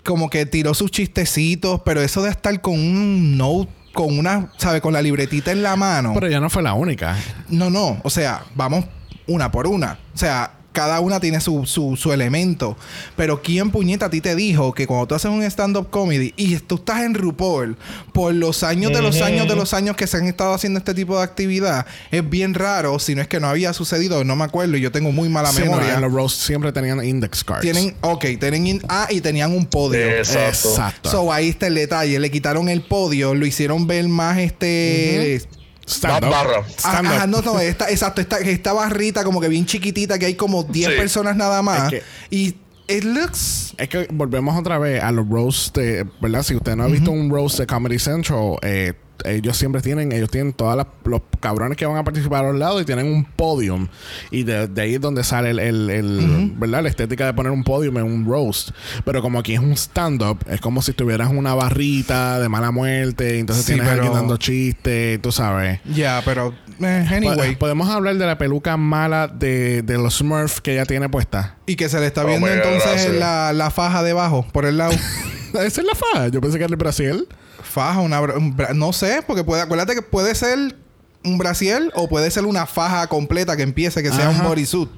como que tiró sus chistecitos, pero eso de estar con un note, con una, ¿sabes? Con la libretita en la mano. Pero ella no fue la única. No, no. O sea, vamos una por una. O sea, cada una tiene su, su, su elemento. Pero ¿quién puñeta a ti te dijo que cuando tú haces un stand-up comedy y tú estás en RuPaul por los años de los años de los años que se han estado haciendo este tipo de actividad, es bien raro, si no es que no había sucedido, no me acuerdo y yo tengo muy mala Sí, no, memoria. en los roast siempre tenían index cards. tienen, ok, tienen, in- ah, y tenían un podio. Exacto. Exacto. So ahí está el detalle. Le quitaron el podio, lo hicieron ver más este. Stand up. Barra. Ah, Stand up. Ajá, no, no, esta, exacto, esta, esta barrita como que bien chiquitita, que hay como 10 Sí. personas nada más. Es que- y it looks. Es que volvemos otra vez a los roasts de, ¿verdad? Si usted no ha visto un roast de Comedy Central, eh, ellos siempre tienen, ellos tienen todos los cabrones que van a participar a los lados y tienen un podium. Y de, de ahí es donde sale el, el- el, ¿verdad? La estética de poner un podium en un roast. Pero como aquí es un stand-up, es como si tuvieras una barrita de mala muerte, entonces Sí, tienes a alguien pero- dando chistes, tú sabes. Ya, pero. eh, anyway. Po- Podemos hablar de la peluca mala de, de los Smurfs que ella tiene puesta. y que se le está Oh viendo entonces la, la faja debajo, por el lado. Esa es la faja. Yo pensé que era el Brasil. Faja, una. bra- un bra- no sé, porque puede, acuérdate que puede ser un brasier o puede ser una faja completa que empiece, que sea un bodysuit.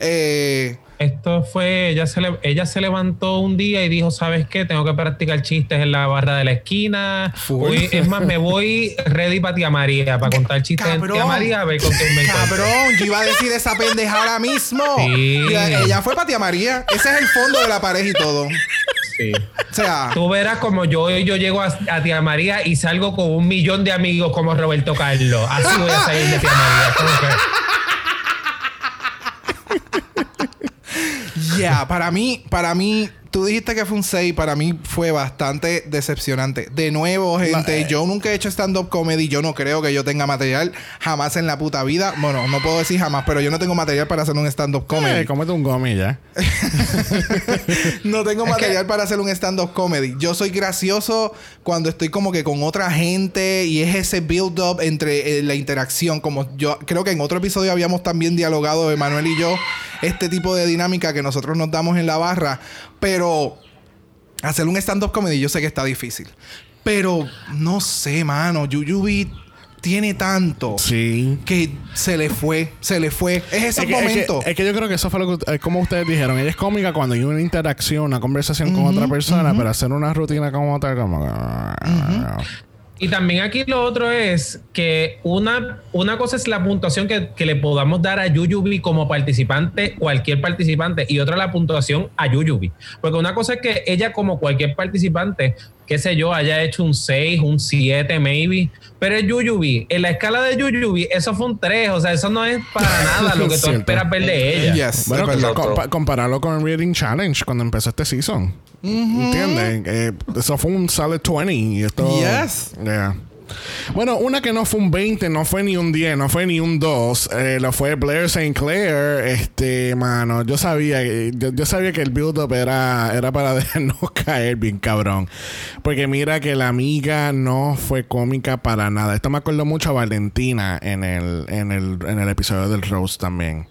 Eh. Esto fue, ella se, le- ella se levantó un día y dijo, ¿sabes qué? Tengo que practicar chistes en la barra de la esquina. Hoy- es más, me voy ready para tía María, para contar chistes en tía María, a ver con quién me. Cabrón, yo iba a decir esa pendeja ahora mismo. Sí. Y a- ella fue para tía María. Ese es el fondo de la pareja y todo. Sí. O sea, Tú verás como yo, yo llego a, a tía María y salgo con un millón de amigos como Roberto Carlos. Así voy a salir de tía María. Ya, para mí, para mí, tú dijiste que fue un 6, para mí fue bastante decepcionante. De nuevo, gente, eh, yo nunca he hecho stand-up comedy, yo no creo que yo tenga material jamás en la puta vida. Bueno, no puedo decir jamás, pero yo no tengo material para hacer un stand-up comedy. Eh, cómete un gomi ya. no tengo material para hacer un stand-up comedy. Yo soy gracioso cuando estoy como que con otra gente y es ese build-up entre eh, la interacción. Como yo creo que en otro episodio habíamos también dialogado, Emanuel y yo, este tipo de dinámica que nosotros nos damos en la barra. Pero hacer un stand-up comedy yo sé que está difícil. Pero no sé, mano. Yuyubi tiene tanto Sí. que se le fue, se le fue. Es ese Es que, es, momento. que, es que yo creo que eso fue lo que, es como ustedes dijeron. Ella es cómica cuando hay una interacción, una conversación con otra persona, pero hacer una rutina como tal, como. Y también aquí lo otro es que una, una cosa es la puntuación que, que le podamos dar a Yuyubi como participante, cualquier participante, y otra la puntuación a Yuyubi. Porque una cosa es que ella como cualquier participante, qué sé yo, haya hecho un 6, un 7 maybe, pero es Yuyubi. En la escala de Yuyubi, eso fue un 3, o sea, eso no es para nada lo que tú esperas ver de ella. Yes, Bueno, compararlo con Reading Challenge cuando empezó este season. ¿Entiendes? Eh, eso fue un solid 20. Y esto, Yes. Yeah. Bueno, una que no fue un 20, no fue ni un 10, no fue ni un 2, eh, lo fue Blair St. Clair. Este, mano, yo sabía, yo, yo sabía que el build-up era, era para dejarnos caer bien cabrón. Porque mira que la amiga no fue cómica para nada. Esto me acuerdo mucho a Valentina en el, en el, en el episodio del Rose también.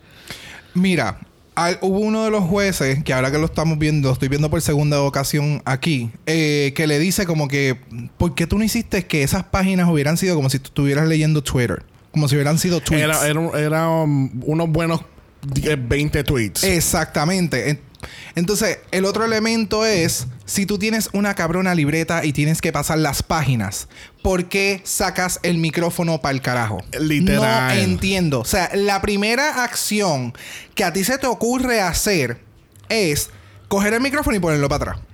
Mira, al- hubo uno de los jueces, que ahora que lo estamos viendo, estoy viendo por segunda ocasión aquí, eh, que le dice como que, ¿por qué tú no hiciste que esas páginas hubieran sido como si tú estuvieras leyendo Twitter? Como si hubieran sido tweets. Era, era, un- era, um, unos buenos 10, 20 tweets. Exactamente. En- Entonces, el otro elemento es, si tú tienes una cabrona libreta y tienes que pasar las páginas, ¿por qué sacas el micrófono para el carajo? Literal. No entiendo. O sea, la primera acción que a ti se te ocurre hacer es coger el micrófono y ponerlo para atrás.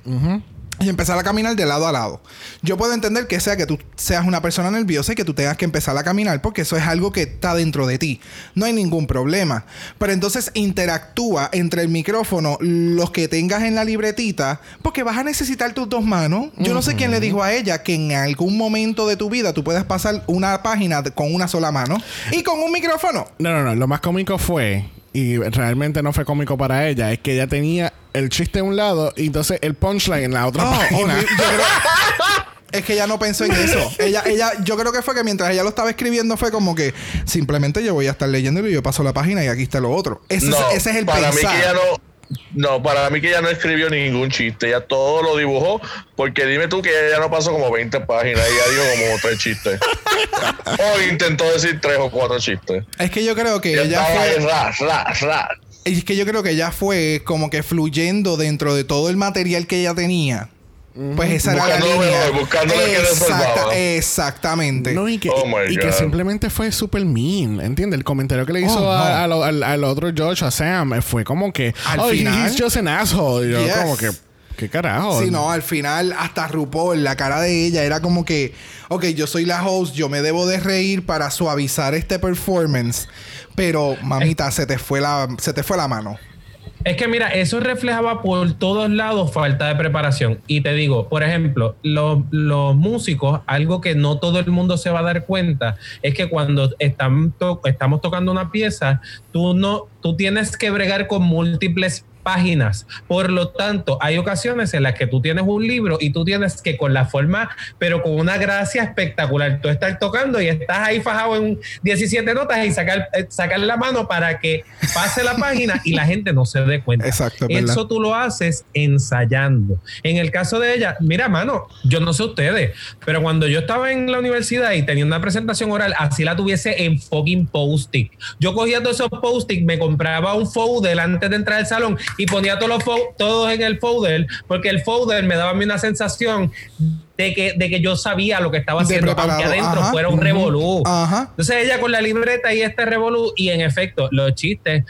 Y empezar a caminar de lado a lado. Yo puedo entender que sea que tú seas una persona nerviosa y que tú tengas que empezar a caminar porque eso es algo que está dentro de ti. No hay ningún problema. Pero entonces interactúa entre el micrófono, los que tengas en la libretita, porque vas a necesitar tus dos manos. Yo no sé quién le dijo a ella que en algún momento de tu vida tú puedes pasar una página con una sola mano y con un micrófono. No, no, no. Lo más cómico fue, y realmente no fue cómico para ella, es que ella tenía el chiste de un lado y entonces el punchline en la otra Oh, página. Es que ella no pensó en eso. Ella, ella, yo creo que fue que mientras ella lo estaba escribiendo fue como que simplemente yo voy a estar leyéndolo y yo paso la página y aquí está lo otro. Ese, no, es, ese es el para pensar. mí que ella no. No, para mí que ella no escribió ningún chiste, ella todo lo dibujó, porque dime tú que ella ya no pasó como 20 páginas, ella dijo como tres chistes. o intentó decir tres o cuatro chistes. Es que yo creo que Y ella ahí, fue. ra, ra, ra. Es que yo creo que ella fue como que fluyendo dentro de todo el material que ella tenía. Pues esa era la línea. que exactamente. No, y que, Oh y que simplemente fue súper mean, ¿entiendes? El comentario que le hizo Oh, a- no. a lo- al, al otro George, a Sam, eh, fue como que, Al oh, final- he's just an asshole. Yo Yes. como que, ¿qué carajo? Sí, no, al final hasta RuPaul, la cara de ella era como que, ok, yo soy la host, yo me debo de reír para suavizar este performance, pero mamita, se te fue la, se te fue la mano. Es que mira, eso reflejaba por todos lados falta de preparación. Y te digo, por ejemplo, los, músicos, algo que no todo el mundo se va a dar cuenta, es que cuando estamos tocando una pieza, tú no, tú tienes que bregar con múltiples páginas. Por lo tanto, hay ocasiones en las que tú tienes un libro y tú tienes que con la forma, pero con una gracia espectacular, tú estás tocando y estás ahí fajado en 17 notas y sacar, eh, sacar la mano para que pase la página y la gente no se dé cuenta. Exacto. Eso tú lo haces ensayando. En el caso de ella, mira, mano, yo no sé ustedes, pero cuando yo estaba en la universidad y tenía una presentación oral, así la tuviese en fucking post-it. Yo cogía todos esos post-it, me compraba un folder antes de entrar al salón y ponía todos los todos en el folder, porque el folder me daba a mí una sensación de que, de que yo sabía lo que estaba haciendo, aunque adentro ajá, fuera un revolú. ajá. Entonces ella con la libreta y este revolú, y en efecto, los chistes.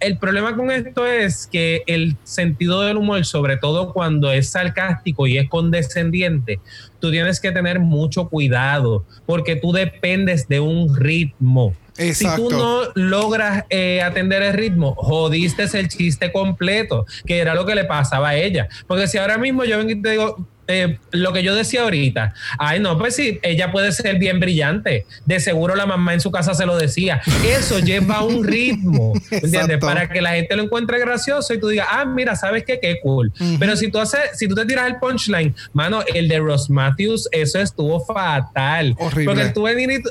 El problema con esto es que el sentido del humor, sobre todo cuando es sarcástico y es condescendiente, tú tienes que tener mucho cuidado porque tú dependes de un ritmo. Exacto. Si tú no logras eh, atender el ritmo, jodiste el chiste completo, que era lo que le pasaba a ella. Porque si ahora mismo yo vengo y te digo, eh, lo que yo decía ahorita, ay no, pues sí, ella puede ser bien brillante, de seguro la mamá en su casa se lo decía, eso lleva un ritmo, ¿entiendes? Para que la gente lo encuentre gracioso y tú digas, ah, mira, ¿sabes qué? Qué cool. Pero si tú haces, si tú te tiras el punchline, mano, el de Ross Matthews, eso estuvo fatal. Horrible. Porque tú venir,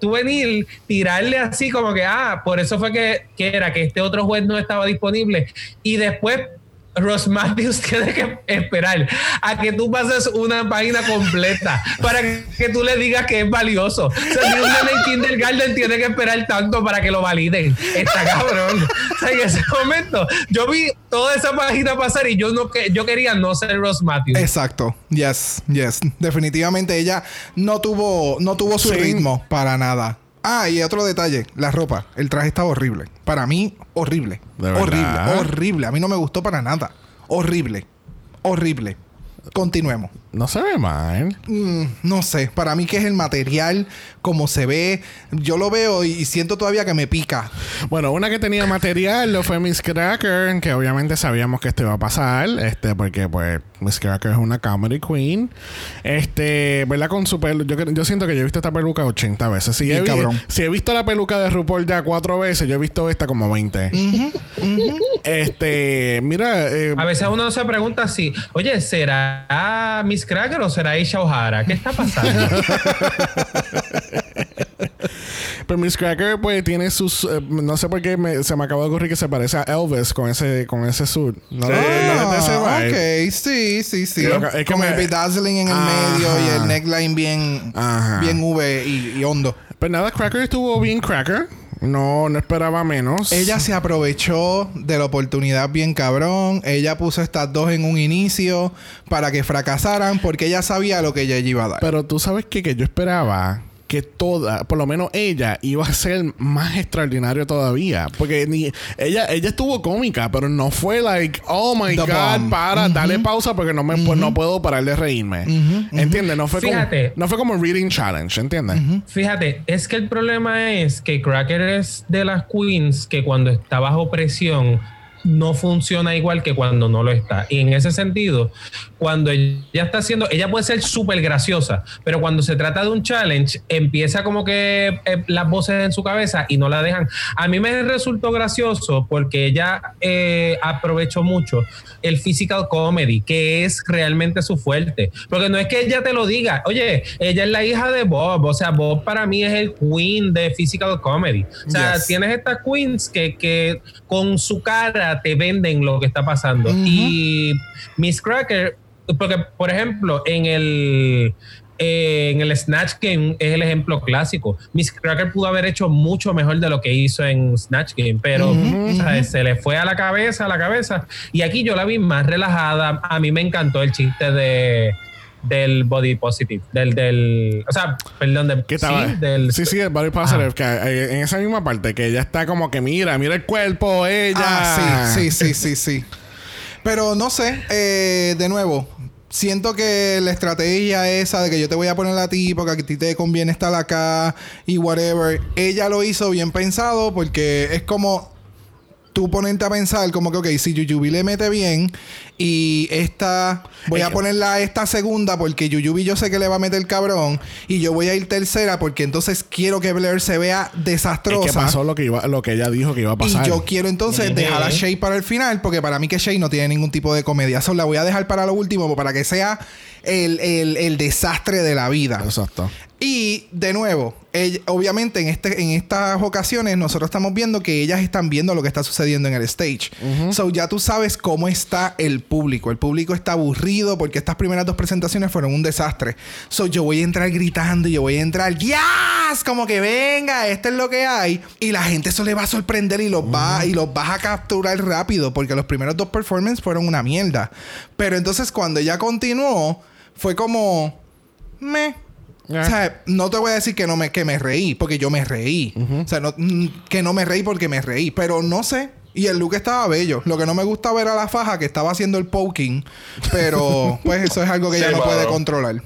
tú venir, tirarle así como que, ah, por eso fue que, que era que este otro juez no estaba disponible. Y después Ross Matthews tiene que esperar a que tú pases una página completa para que tú le digas que es valioso. O sea, ni un nene en kindergarten tiene que esperar tanto para que lo validen. Está cabrón. O sea, en ese momento yo vi toda esa página pasar y yo no que yo quería no ser Ross Matthews. Exacto. Yes, yes. Definitivamente ella no tuvo, no tuvo su Sí. ritmo para nada. Ah, y otro detalle, la ropa. El traje estaba horrible. Para mí, horrible. ¿De horrible, verdad? horrible. A mí no me gustó para nada. Horrible. Horrible. Continuemos. No se ve mal. Mm, no sé, para mí que es el material, como se ve, yo lo veo y siento todavía que me pica. Bueno, una que tenía material lo fue Miss Cracker, que obviamente sabíamos que esto iba a pasar, este, porque pues Miss Cracker es una comedy queen. Este, ¿verdad? Con su pelo. Yo, siento que yo he visto esta peluca 80 veces. Si, he, vi- si he visto la peluca de RuPaul ya cuatro veces, yo he visto esta como 20. Este, mira, eh, A veces uno se pregunta si, oye, ¿será Miss Cracker o será Isha O'Hara? ¿Qué está pasando? pero Miss Cracker pues tiene sus, eh, no sé por qué me- se me acaba de ocurrir que se parece a Elvis con ese, con ese suit. No, Sí. no es de ese Ah, vibe. ok, sí, sí, sí. Que- es que Con me- el bedazzling en el Ajá. medio y el neckline bien, Ajá. bien V y, y hondo. Pues nada, Cracker estuvo bien Cracker. No, no esperaba menos. Ella se aprovechó de la oportunidad bien cabrón. Ella puso estas dos en un inicio para que fracasaran porque ella sabía lo que ella iba a dar. Pero tú sabes qué? que yo esperaba que toda, por lo menos ella, iba a ser más extraordinario todavía. Porque ni ella, ella estuvo cómica, pero no fue like, oh my The God, bomb. para, dale pausa porque no me pues, no puedo parar de reírme. ¿Entiendes? No fue Fíjate. como no fue como reading challenge, ¿entiendes? Fíjate, es que el problema es que Cracker es de las queens que cuando está bajo presión no funciona igual que cuando no lo está. Y en ese sentido, cuando ella está haciendo, ella puede ser súper graciosa, pero cuando se trata de un challenge, empieza como que eh, las voces en su cabeza y no la dejan. A mí me resultó gracioso porque ella eh, aprovechó mucho el physical comedy, que es realmente su fuerte. Porque no es que ella te lo diga, oye, ella es la hija de Bob, o sea, Bob para mí es el queen de physical comedy. O sea, Yes. tienes estas queens que, que con su cara te venden lo que está pasando. Y Miss Cracker, porque por ejemplo, en el... eh, en el Snatch Game es el ejemplo clásico. Miss Cracker pudo haber hecho mucho mejor de lo que hizo en Snatch Game, pero ¿sabes? se le fue a la cabeza, a la cabeza. Y aquí yo la vi más relajada. A mí me encantó el chiste de del body positive, del, del, o sea, perdón, del, ¿Qué estaba? sí, del, sí, sí, el body positive, Ajá. que eh, en esa misma parte, que ella está como que mira, mira el cuerpo, ella. Ah, sí, sí, sí, sí, sí. Pero no sé, eh, de nuevo, siento que la estrategia esa de que yo te voy a poner a ti porque a ti te conviene estar acá y whatever, ella lo hizo bien pensado porque es como tú ponerte a pensar como que, ok, si Yuyubi le mete bien y esta, voy a ponerla a esta segunda porque Yuyubi yo sé que le va a meter cabrón y yo voy a ir tercera porque entonces quiero que Blair se vea Es desastrosa. que pasó lo que iba, lo que ella dijo que iba a pasar. Y yo quiero entonces dejar a Shay para el final, porque para mí que Shay no tiene ningún tipo de comedia. Eso la voy a dejar para lo último, para que sea el, el- el desastre de la vida. Exacto. Y de nuevo, ella- obviamente en, este, en estas ocasiones nosotros estamos viendo que ellas están viendo lo que está sucediendo en el stage. So ya tú sabes cómo está el público. El público está aburrido porque estas primeras dos presentaciones fueron un desastre. So yo voy a entrar gritando y yo voy a entrar, ¡Yes! Como que venga, esto es lo que hay. Y la gente eso le va a sorprender y los va y los vas a capturar rápido porque los primeros dos performances fueron una mierda. Pero entonces cuando ella continuó, fue como... Me. Ya. O sea, no te voy a decir que no me, que me reí, porque yo me reí. O sea, no- mm, que no me reí porque me reí. Pero no sé. Y el look estaba bello. Lo que no me gusta ver a la faja que estaba haciendo el poking. Pero, pues, eso es algo que Sí, ella no puede controlar.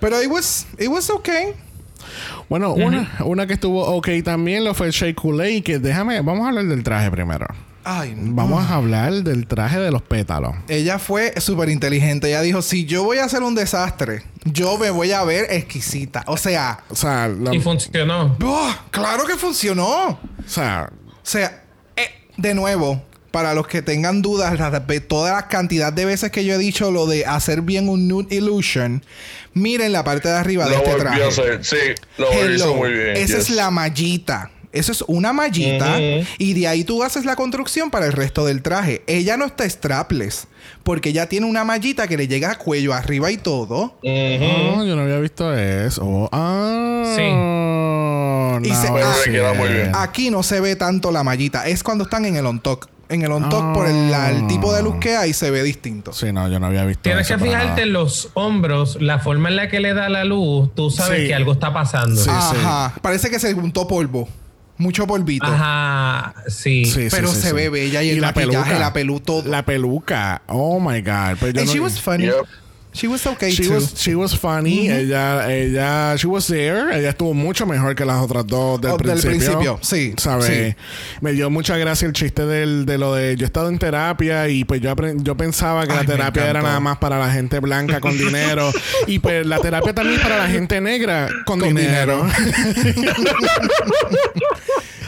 Pero it was, it was okay. Bueno, una, una que estuvo ok también lo fue Shea Coulee, que déjame, vamos a hablar del traje primero. Ay, no. Vamos a hablar del traje de los pétalos. Ella fue súper inteligente. Ella dijo, si yo voy a hacer un desastre, yo me voy a ver exquisita. O sea, O sea, Y funcionó. ¡buah! claro que funcionó. o sea, O sea, de nuevo, para los que tengan dudas, de toda la cantidad de veces que yo he dicho lo de hacer bien un nude illusion, miren la parte de arriba de este traje. a hacer. Sí, lo hizo muy bien. Esa yes. es la mallita. Eso es una mallita. Y de ahí tú haces la construcción para el resto del traje. Ella no está strapless. Porque ella tiene una mallita que le llega a cuello arriba y todo. No, yo no había visto eso. Oh, ah, Y se- queda muy bien. Aquí no se ve tanto la mallita. Es cuando están en el on-top. En el on-top, por el, la- el tipo de luz que hay, se ve distinto. Sí, no, yo no había visto Tienes eso que fijarte en los hombros, la forma en la que le da la luz, tú sabes Sí. que algo está pasando. Sí. Ajá. Parece que se juntó polvo. Mucho polvito. Ajá, sí. Pero sí, se sí. ve bella y el maquillaje, la pelu- todo. La peluca. Oh my God. Pero yo And no- she was funny. Yep. She was okay She too. was, she was funny. Ella, ella, she was there. Ella estuvo mucho mejor que las otras dos del Oh, del principio. principio, sí, ¿Sabes? sí. Me dio mucha gracia el chiste del, de lo de yo he estado en terapia y pues yo, yo pensaba que Ay, la terapia era nada más para la gente blanca con dinero. y pues la terapia también es para la gente negra con, Con dinero.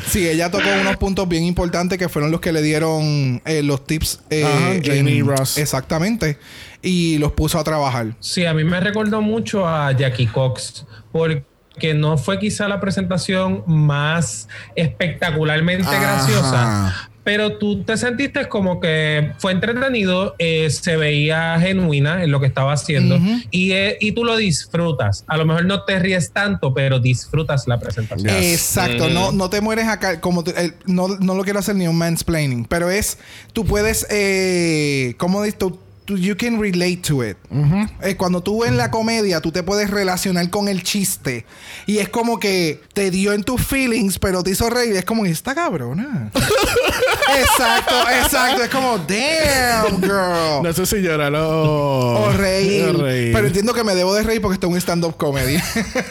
Sí, ella tocó unos puntos bien importantes que fueron los que le dieron eh, los tips. eh, Janie en- Ross. Exactamente. Y los puso a trabajar. Sí, a mí me recordó mucho a Jackie Cox, porque no fue quizá la presentación más espectacularmente Ajá. graciosa, pero tú te sentiste como que fue entretenido, eh, se veía genuina en lo que estaba haciendo y, eh, y tú lo disfrutas. A lo mejor no te ríes tanto, pero disfrutas la presentación. Yes. Exacto, no, no te mueres acá, como tú- no, no lo quiero hacer ni un mansplaining, pero es, tú puedes, eh, ¿cómo dices tú? You can relate to it. Eh, cuando tú en la comedia, tú te puedes relacionar con el chiste. Y es como que te dio en tus feelings, pero te hizo reír. Es como, esta cabrona. exacto, exacto. Es como, damn, girl. No sé si llorar o, O reír. Pero entiendo que me debo de reír porque esto es un stand-up comedy.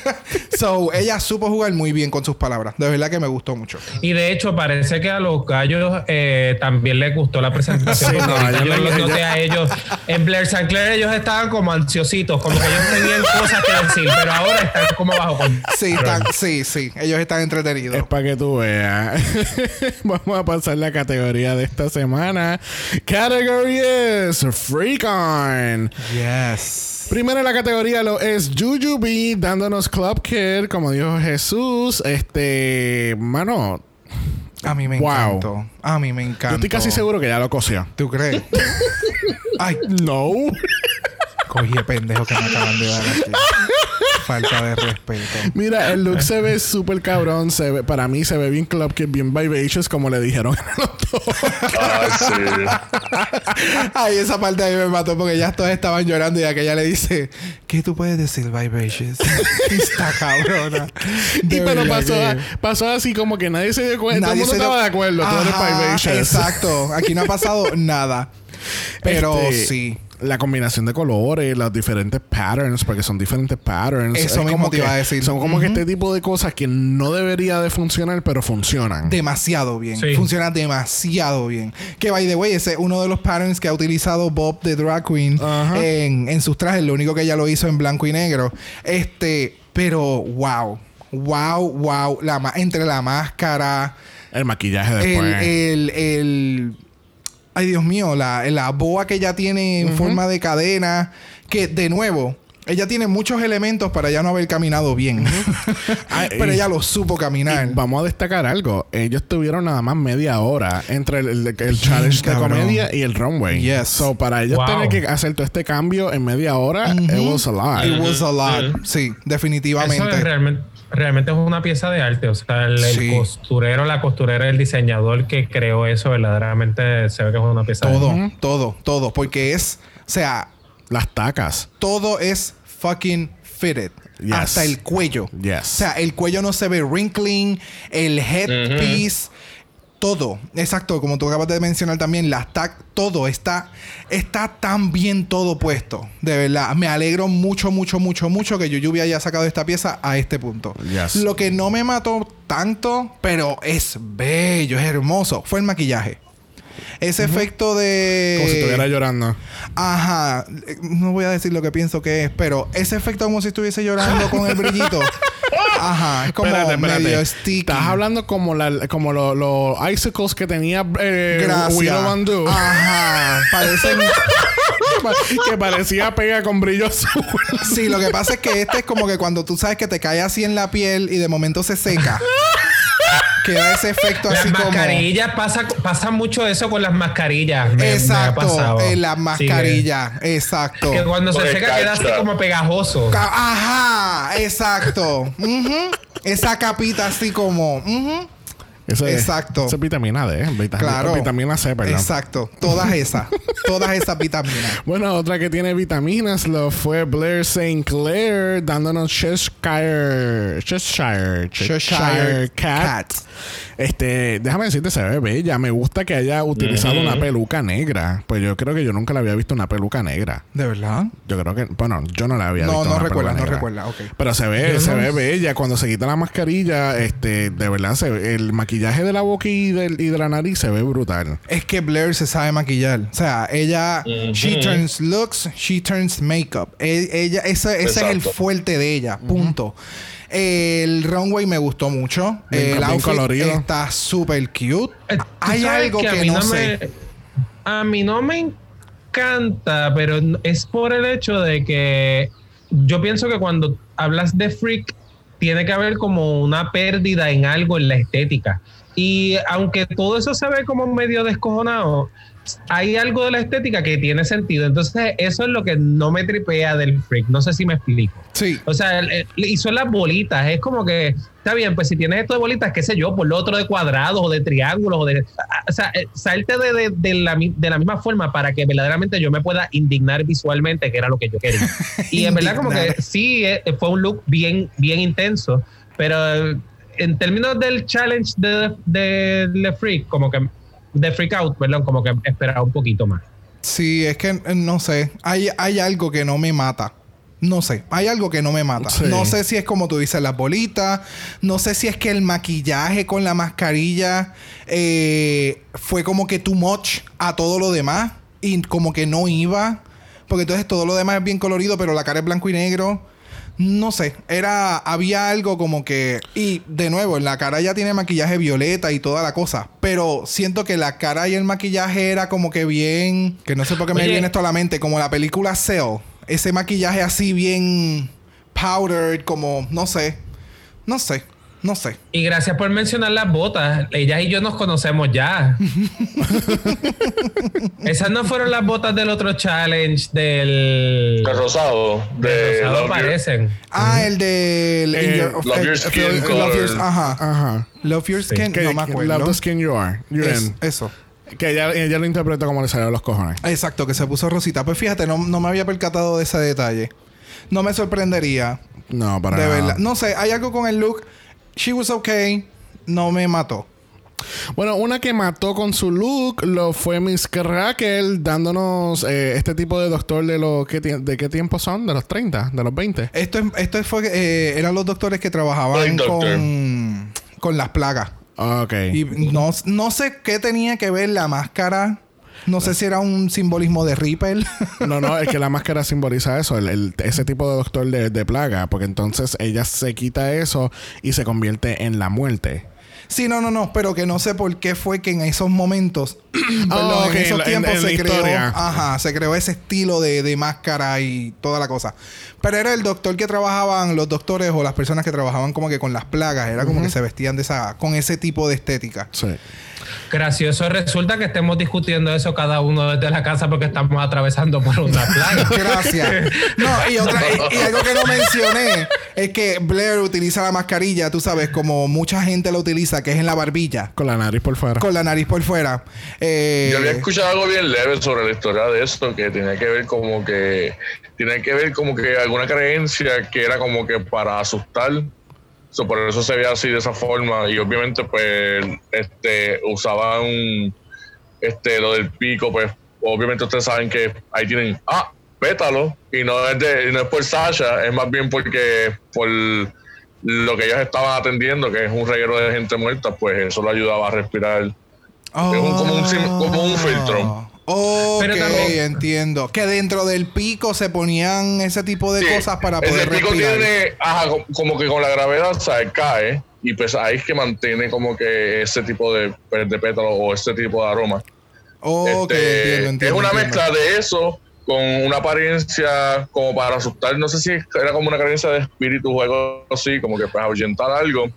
so, ella supo jugar muy bien con sus palabras. De verdad que me gustó mucho. Y de hecho, parece que a los gallos eh, también les gustó la presentación. Sí, no, yo yo no- los yo- noté a ellos. En Blair St. Clair ellos estaban como ansiositos, como que ellos tenían cosas que decir, pero ahora están como bajo control. Sí, están, sí, sí. Ellos están entretenidos. Es para que tú veas. Vamos a pasar la categoría de esta semana. Category es Freak On. Yes. Primero en la categoría lo es Juju B dándonos Club Kid, como dijo Jesús. Este, mano, A mí me Wow. encantó. A mí me encantó. yo estoy casi seguro que ya lo cosió. ¿Tú crees? Ay, No. cogí el pendejo que me acaban de dar aquí. Falta de respeto. Mira, el look se ve súper cabrón. Se ve, para mí se ve bien Club Kid, bien vivacious, como le dijeron en el otro. Ah, sí. Ay, esa parte ahí me mató porque ya todos estaban llorando y aquella le dice, ¿qué tú puedes decir, Vivacious? Esta cabrona. Y pero pasó, que- pasó así como que nadie se dio cuenta. Nadie Todo el mundo se dio- estaba de acuerdo. Tú eres Ajá, vivacious. Exacto. Aquí no ha pasado nada. Pero Este, sí. La combinación de colores, los diferentes patterns, porque son diferentes patterns. Eso Es mismo como te que iba a decir. Son como que este tipo de cosas que no debería de funcionar, pero funcionan. Demasiado bien. Sí. Funciona demasiado bien. Que by the way, ese es uno de los patterns que ha utilizado Bob de Drag Queen en, en sus trajes. Lo único que ella lo hizo en blanco y negro. Este, pero wow. Wow, wow. La, entre la máscara, El maquillaje el, después. el, el- Ay, Dios mío, la, la boa que ella tiene en forma de cadena. Que, de nuevo, ella tiene muchos elementos para ya no haber caminado bien. Ay, Pero ella lo supo caminar. Y vamos a destacar algo. Ellos tuvieron nada más media hora entre el, el- el challenge de cabrón. comedia y el runway. Yes. So, para ellos Wow. tener que hacer todo este cambio en media hora, it was a lot. It was a lot. Sí, Eso definitivamente. es realmente, realmente es una pieza de arte. O sea, el, costurero, la costurera, el diseñador que creó eso, verdaderamente se ve que es una pieza Todo, de arte. todo, todo. Porque es, o sea, Las tacas. todo es fucking fitted. Yes. Hasta el cuello. Yes. O sea, el cuello no se ve wrinkling, el headpiece. Todo, exacto, como tú acabas de mencionar también, las tag, todo está, está tan bien todo puesto. De verdad, me alegro mucho, mucho, mucho, mucho que Yuyubi haya sacado esta pieza a este punto. Yes. Lo que no me mató tanto, pero es bello, es hermoso, fue el maquillaje. Ese efecto de. Como si estuviera llorando. Ajá. No voy a decir lo que pienso que es, pero ese efecto como si estuviese llorando con el brillito. Ajá. Es como Espérate, espérate. medio sticky. Estás hablando como, la, como lo- los icicles que tenía eh. Willow Van Du. Ajá. Parecen. que parecía pega con brillo azul. Sí, lo que pasa es que este es como que cuando tú sabes que te cae así en la piel y de momento se seca. Queda ese efecto Las así como. mascarillas, pasa, pasa mucho eso con las mascarillas. Me, me Exacto. pasado. En la Sí, mascarilla. Exacto. que cuando se seca queda así como pegajoso. Ajá. Exacto. Ujú. Esa capita así como. Eso Exacto. Eso es vitamina D. Vitamina, Claro. Vitamina C, perdón. Exacto. Todas esas. todas esas vitaminas. Bueno, otra que tiene vitaminas lo fue Blair St. Clair dándonos Cheshire. Cheshire. Cheshire Cat. Este, déjame decirte, se ve bella. Me gusta que haya utilizado una peluca negra. Pues yo creo que yo nunca la había visto una peluca negra. ¿De verdad? Yo creo que, bueno, yo no la había No, visto. no una recuerda, peluca no recuerda, ok. Pero se ve, se no- ve bella. Cuando se quita la mascarilla, este, de verdad, se ve- el maquillaje de la boca y, del- y de la nariz se ve brutal. Es que Blair se sabe maquillar. O sea, ella, she turns looks, she turns makeup. E- ella, ese, ese es el fuerte de ella. Punto. El runway me gustó mucho. Bien- el outfit colorido. está súper cute. Eh, ¿tú Hay algo que, a mí no, sé. me- a mí no me encanta, pero es por el hecho de que yo pienso que cuando hablas de freak, tiene que haber como una pérdida en algo en la estética. Y aunque todo eso se ve como medio descojonado, hay algo de la estética que tiene sentido. Entonces, eso es lo que no me tripea del freak. No sé si me explico. Sí. O sea, y son las bolitas. Es como que, está bien, pues si tienes esto de bolitas, qué sé yo, por lo otro de cuadrados o de triángulos. O, de, o sea, eh, salte de, de- de la, de la misma forma para que verdaderamente yo me pueda indignar visualmente, que era lo que yo quería. Y en verdad, como que sí, eh, fue un look bien, bien intenso, pero en términos del challenge de, de, de Freak, como que de Freak Out, perdón, como que esperaba un poquito más. Sí, es que eh, no sé. Hay, hay algo que no me mata. No sé, hay algo que no me mata. Sí. No sé si es como tú dices, las bolitas. No sé si es que el maquillaje con la mascarilla eh, fue como que too much a todo lo demás. Y como que no iba. Porque entonces todo lo demás es bien colorido, pero la cara es blanco y negro. No sé, era, había algo como que, y de nuevo, en la cara ya tiene maquillaje violeta y toda la cosa, pero siento que la cara y el maquillaje era como que bien, que no sé por qué me viene esto a la mente, como la película Cell, ese maquillaje así bien powdered, como, no sé, no sé, no sé. Y gracias por mencionar las botas. Ellas y yo nos conocemos ya. Esas no fueron las botas del otro challenge del. El rosado. De del rosado Love Your- parecen. Ah, el de el- Eh, eh, Love Your eh, Skin Love Color. Your- ajá. Ajá. Love Your Skin, no me acuerdo. Love the skin you are. You're Es- in. eso. Que ella, ella lo interpretó como le salió a los cojones. Exacto, que se puso rosita. Pues fíjate, no, no me había percatado de ese detalle. No me sorprendería. No, para de nada. verdad. No sé, hay algo con el look. She was okay. No me mató. Bueno, una que mató con su look lo fue Miss Raquel dándonos eh, este tipo de doctor de los que de qué tiempo son, de los 30, de los 20. Esto, es- esto fue, eh, eran los doctores que trabajaban con, con las plagas. Ok. Y no, no sé qué tenía que ver la máscara. No sé si era un simbolismo de Ripple. No, no, es que la máscara simboliza eso, el- el- ese tipo de doctor de, de plaga, porque entonces ella se quita eso y se convierte en la muerte. sí, no, no, no. Pero que no sé por qué fue que en esos momentos, perdón, Ah, en esos en- tiempos en se creó, ajá, se creó ese estilo de, de máscara y toda la cosa. Pero era el doctor que trabajaban, los doctores o las personas que trabajaban como que con las plagas, era como que se vestían de esa, con ese tipo de estética. Sí. Gracioso resulta que estemos discutiendo eso cada uno desde la casa porque estamos atravesando por una plaga. Gracias. No, y, otra, y, y algo que no mencioné es que Blair utiliza la mascarilla, tú sabes, como mucha gente lo utiliza, que es en la barbilla, Con la nariz por fuera. con la nariz por fuera. Eh, Yo había escuchado algo bien leve sobre la historia de esto, que tenía que ver como que, tenía que ver como que alguna creencia que era como que para asustar So, por eso se veía así de esa forma. Y obviamente, pues, este, usaban este, lo del pico, pues, obviamente ustedes saben que ahí tienen, ah, pétalo. Y no es, de, no es por Sasha, es más bien porque por lo que ellos estaban atendiendo, que es un reguero de gente muerta, pues eso lo ayudaba a respirar. Es un- como, un, como un filtro. Ok, Pero también- entiendo. Que dentro del pico se ponían ese tipo de Sí, cosas para ese poder pico respirar. tiene, ajá, co- como que con la gravedad, o sea, cae. Y pues ahí es que mantiene como que ese tipo de, pues, de pétalo o ese tipo de aroma. Ok, Este, entiendo, entiendo. es una entiendo. mezcla de eso con una apariencia como para asustar. No sé si era como una creencia de espíritu o algo así, como que para ahuyentar algo.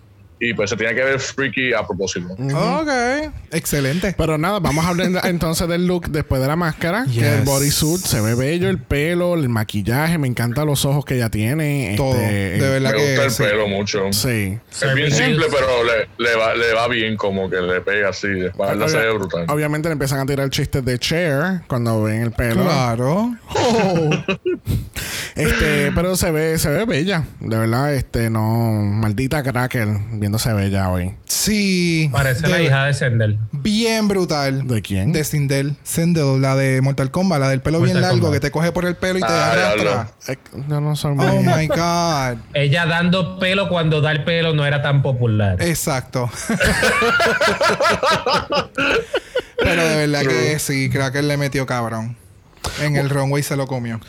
Y pues se tenía que ver freaky a propósito. Ok, excelente. Pero nada, vamos a hablar entonces del look después de la máscara. Que el Yes. bodysuit se ve bello, el pelo, el maquillaje, me encantan los ojos que ella tiene. Todo, este, de verdad Me que gusta el sí. pelo mucho. Sí. Es bien simple, pero le, le va, le va bien, como que le pega así. De espalda se ve brutal. Obviamente le empiezan a tirar chistes de Cher cuando ven el pelo. Claro. Este, pero se ve, se ve bella. De verdad, este, no. Maldita Cracker viéndose bella hoy. Sí. Parece la de- hija de Sendel. Bien brutal. ¿De quién? De Sindel. Sindel, la de Mortal Kombat, la del pelo bien Mortal largo Kombat. que te coge por el pelo y te Ah, arrastra. diablo. Eh, no, no son Oh my God. Ella dando pelo cuando dar pelo no era tan popular. Exacto. Pero de verdad que sí, creo que él le metió cabrón. En el runway se lo comió.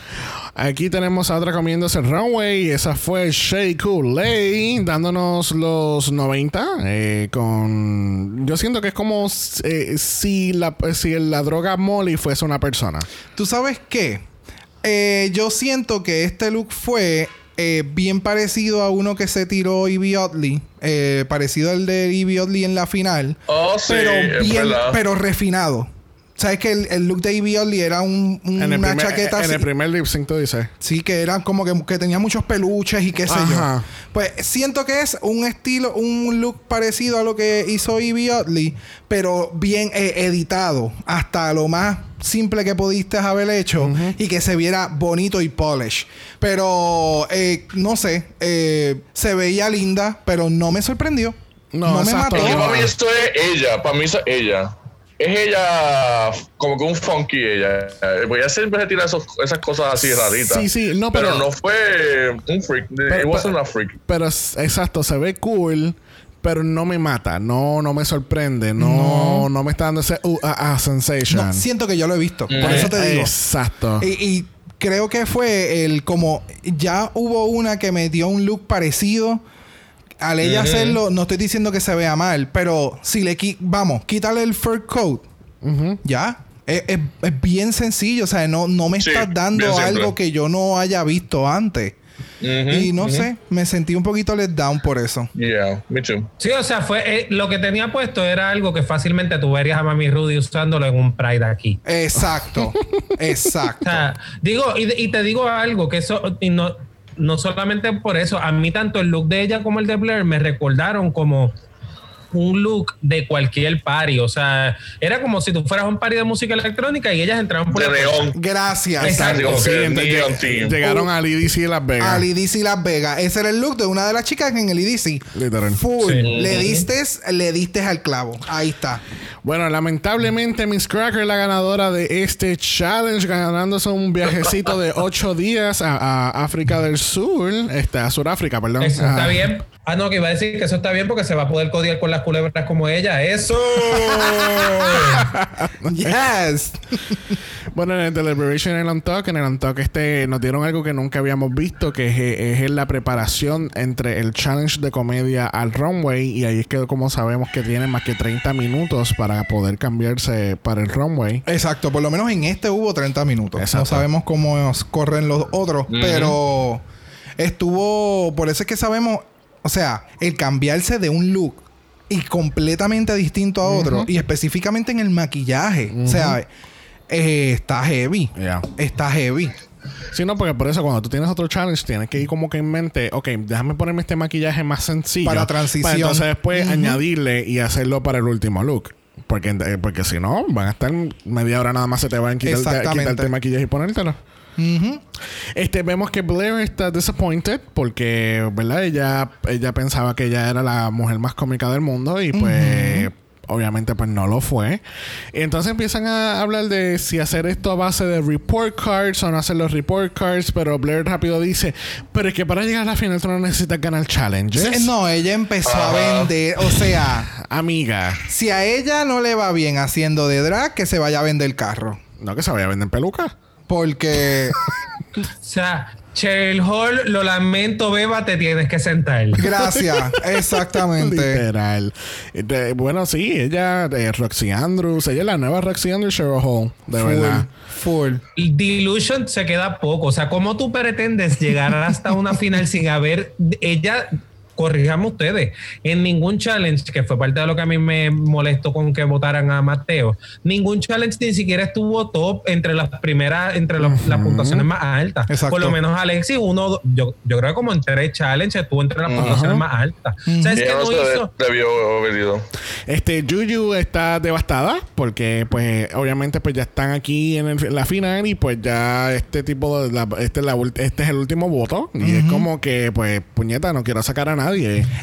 Aquí tenemos a otra comiéndose el runway. Esa fue Shea Coulee dándonos los 90. eh, con. Yo siento que es como eh, si, la, si la droga Molly fuese una persona. ¿Tú sabes qué? Eh, yo siento que este look fue eh, bien parecido a uno que se tiró Evie Oddly. eh, parecido al de Evie Oddly en la final. Oh, sí, pero bien, pero refinado. ¿Sabes que el, el look de Evie Oddly era un, un- En el, una primer, chaqueta en así? el primer lip sync, tú dices. Sí, que era como que, que tenía muchos peluches y qué sé Ajá. yo. Pues siento que es un estilo, un look parecido a lo que hizo Evie Oddly, pero bien eh, editado, hasta lo más simple que pudiste haber hecho y que se viera bonito y polish. Pero eh, no sé, eh, se veía linda, pero no me sorprendió. No, No, me exacto. mató. Para mí esto es ella, para mí es ella. Es ella como que un funky ella. Eh, Voy a siempre se tira esos- esas cosas así raritas. Sí, sí, no, pero, pero- no fue un freak. Pero- It wasn't pero- a freak. Pero es- exacto, se ve cool. Pero no me mata, no, no me sorprende, no, no, me está dando ese uh, ah, ah, sensation. No, siento que yo lo he visto. Por Eh, eso te digo. Exacto. Y, y creo que fue el como ya hubo una que me dio un look parecido. Al ella hacerlo, no estoy diciendo que se vea mal, pero si le qui- vamos, quítale el fur coat, ya. Es, es- es bien sencillo, o sea, no, no me Sí, estás dando algo que yo no haya visto antes. Y no sé, me sentí un poquito let down por eso. Yeah, me too. Sí, o sea, fue eh, lo que tenía puesto era algo que fácilmente tú verías a Mami Rudy usándolo en un Pride aquí. Exacto, O exacto. sea, digo, y, y te digo algo, que eso, y no, no solamente por eso, a mí tanto el look de ella como el de Blair me recordaron como un look de cualquier party. O sea, era como si tú fueras un party de música electrónica y ellas entraban por De neón. Gracias. Exacto. Sí, entonces, lleg- llegaron al EDC de Las Vegas. Al IDC Las Vegas. Ese era el look de una de las chicas en el IDC. Literal. Full. Sí. Le diste, le diste al clavo. Ahí está. Bueno, lamentablemente Miss Cracker, la ganadora de este challenge, ganándose un viajecito de ocho días a, a África del Sur, este, a Suráfrica, perdón. Eso Ah, está bien. Ah, no, que iba a decir que eso está bien porque se va a poder codiar con las culebras como ella. ¡Eso! Yes. Bueno, en el Deliberation, en el Untalk, en el Untalk este, nos dieron algo que nunca habíamos visto, que es, es la preparación entre el challenge de comedia al runway, y ahí es que como sabemos que tienen más que 30 minutos para poder cambiarse para el runway. Exacto. Por lo menos en este hubo 30 minutos. Exacto. No sabemos cómo corren los otros. Pero estuvo. Por eso es que sabemos. O sea, el cambiarse de un look y completamente distinto a otro. Y específicamente en el maquillaje. O sea, eh, está heavy. Ya. Está heavy. Sí, no, porque por eso cuando tú tienes otro challenge tienes que ir como que en mente, ok, déjame ponerme este maquillaje más sencillo. Para transición. Para entonces después añadirle y hacerlo para el último look. Porque, eh, porque si no, van a estar media hora nada más se te van a quitar, quitarte el maquillaje y ponértelo. Este, vemos que Blair está disappointed porque, ¿verdad? Ella, ella pensaba que ella era la mujer más cómica del mundo y pues obviamente pues no lo fue. Y entonces empiezan a hablar de si hacer esto a base de report cards o no hacer los report cards, pero Blair rápido dice, pero es que para llegar a la final tú no necesitas ganar challenges. No, ella empezó a vender, o sea, Amiga, si a ella no le va bien haciendo de drag, que se vaya a vender carro. no que se vaya a vender peluca. Porque, O sea, Cheryl Hall, lo lamento, beba, te tienes que sentar. gracias, exactamente. Literal. Bueno, sí, ella, eh, Roxy Andrews, ella es la nueva Roxy Andrews Cheryl Hall, de verdad. Full. Delusion se queda poco. O sea, ¿cómo tú pretendes llegar hasta una final sin haber ella? Corrijame ustedes, en ningún challenge, que fue parte de lo que a mí me molestó con que votaran a Mateo, ningún challenge ni siquiera estuvo top entre las primeras, entre los- las puntuaciones más altas. Exacto. Por lo menos Alexis, uno, yo, yo creo que como en tres challenges estuvo entre las puntuaciones más altas. O sea, es que Ella no no se hizo. de- debió haber ido. Este, Juju está devastada porque, pues, obviamente, pues ya están aquí en, el- en la final y pues ya este tipo de, la- este, es la este es el último voto y es como que, pues, puñeta, no quiero sacar a nadie.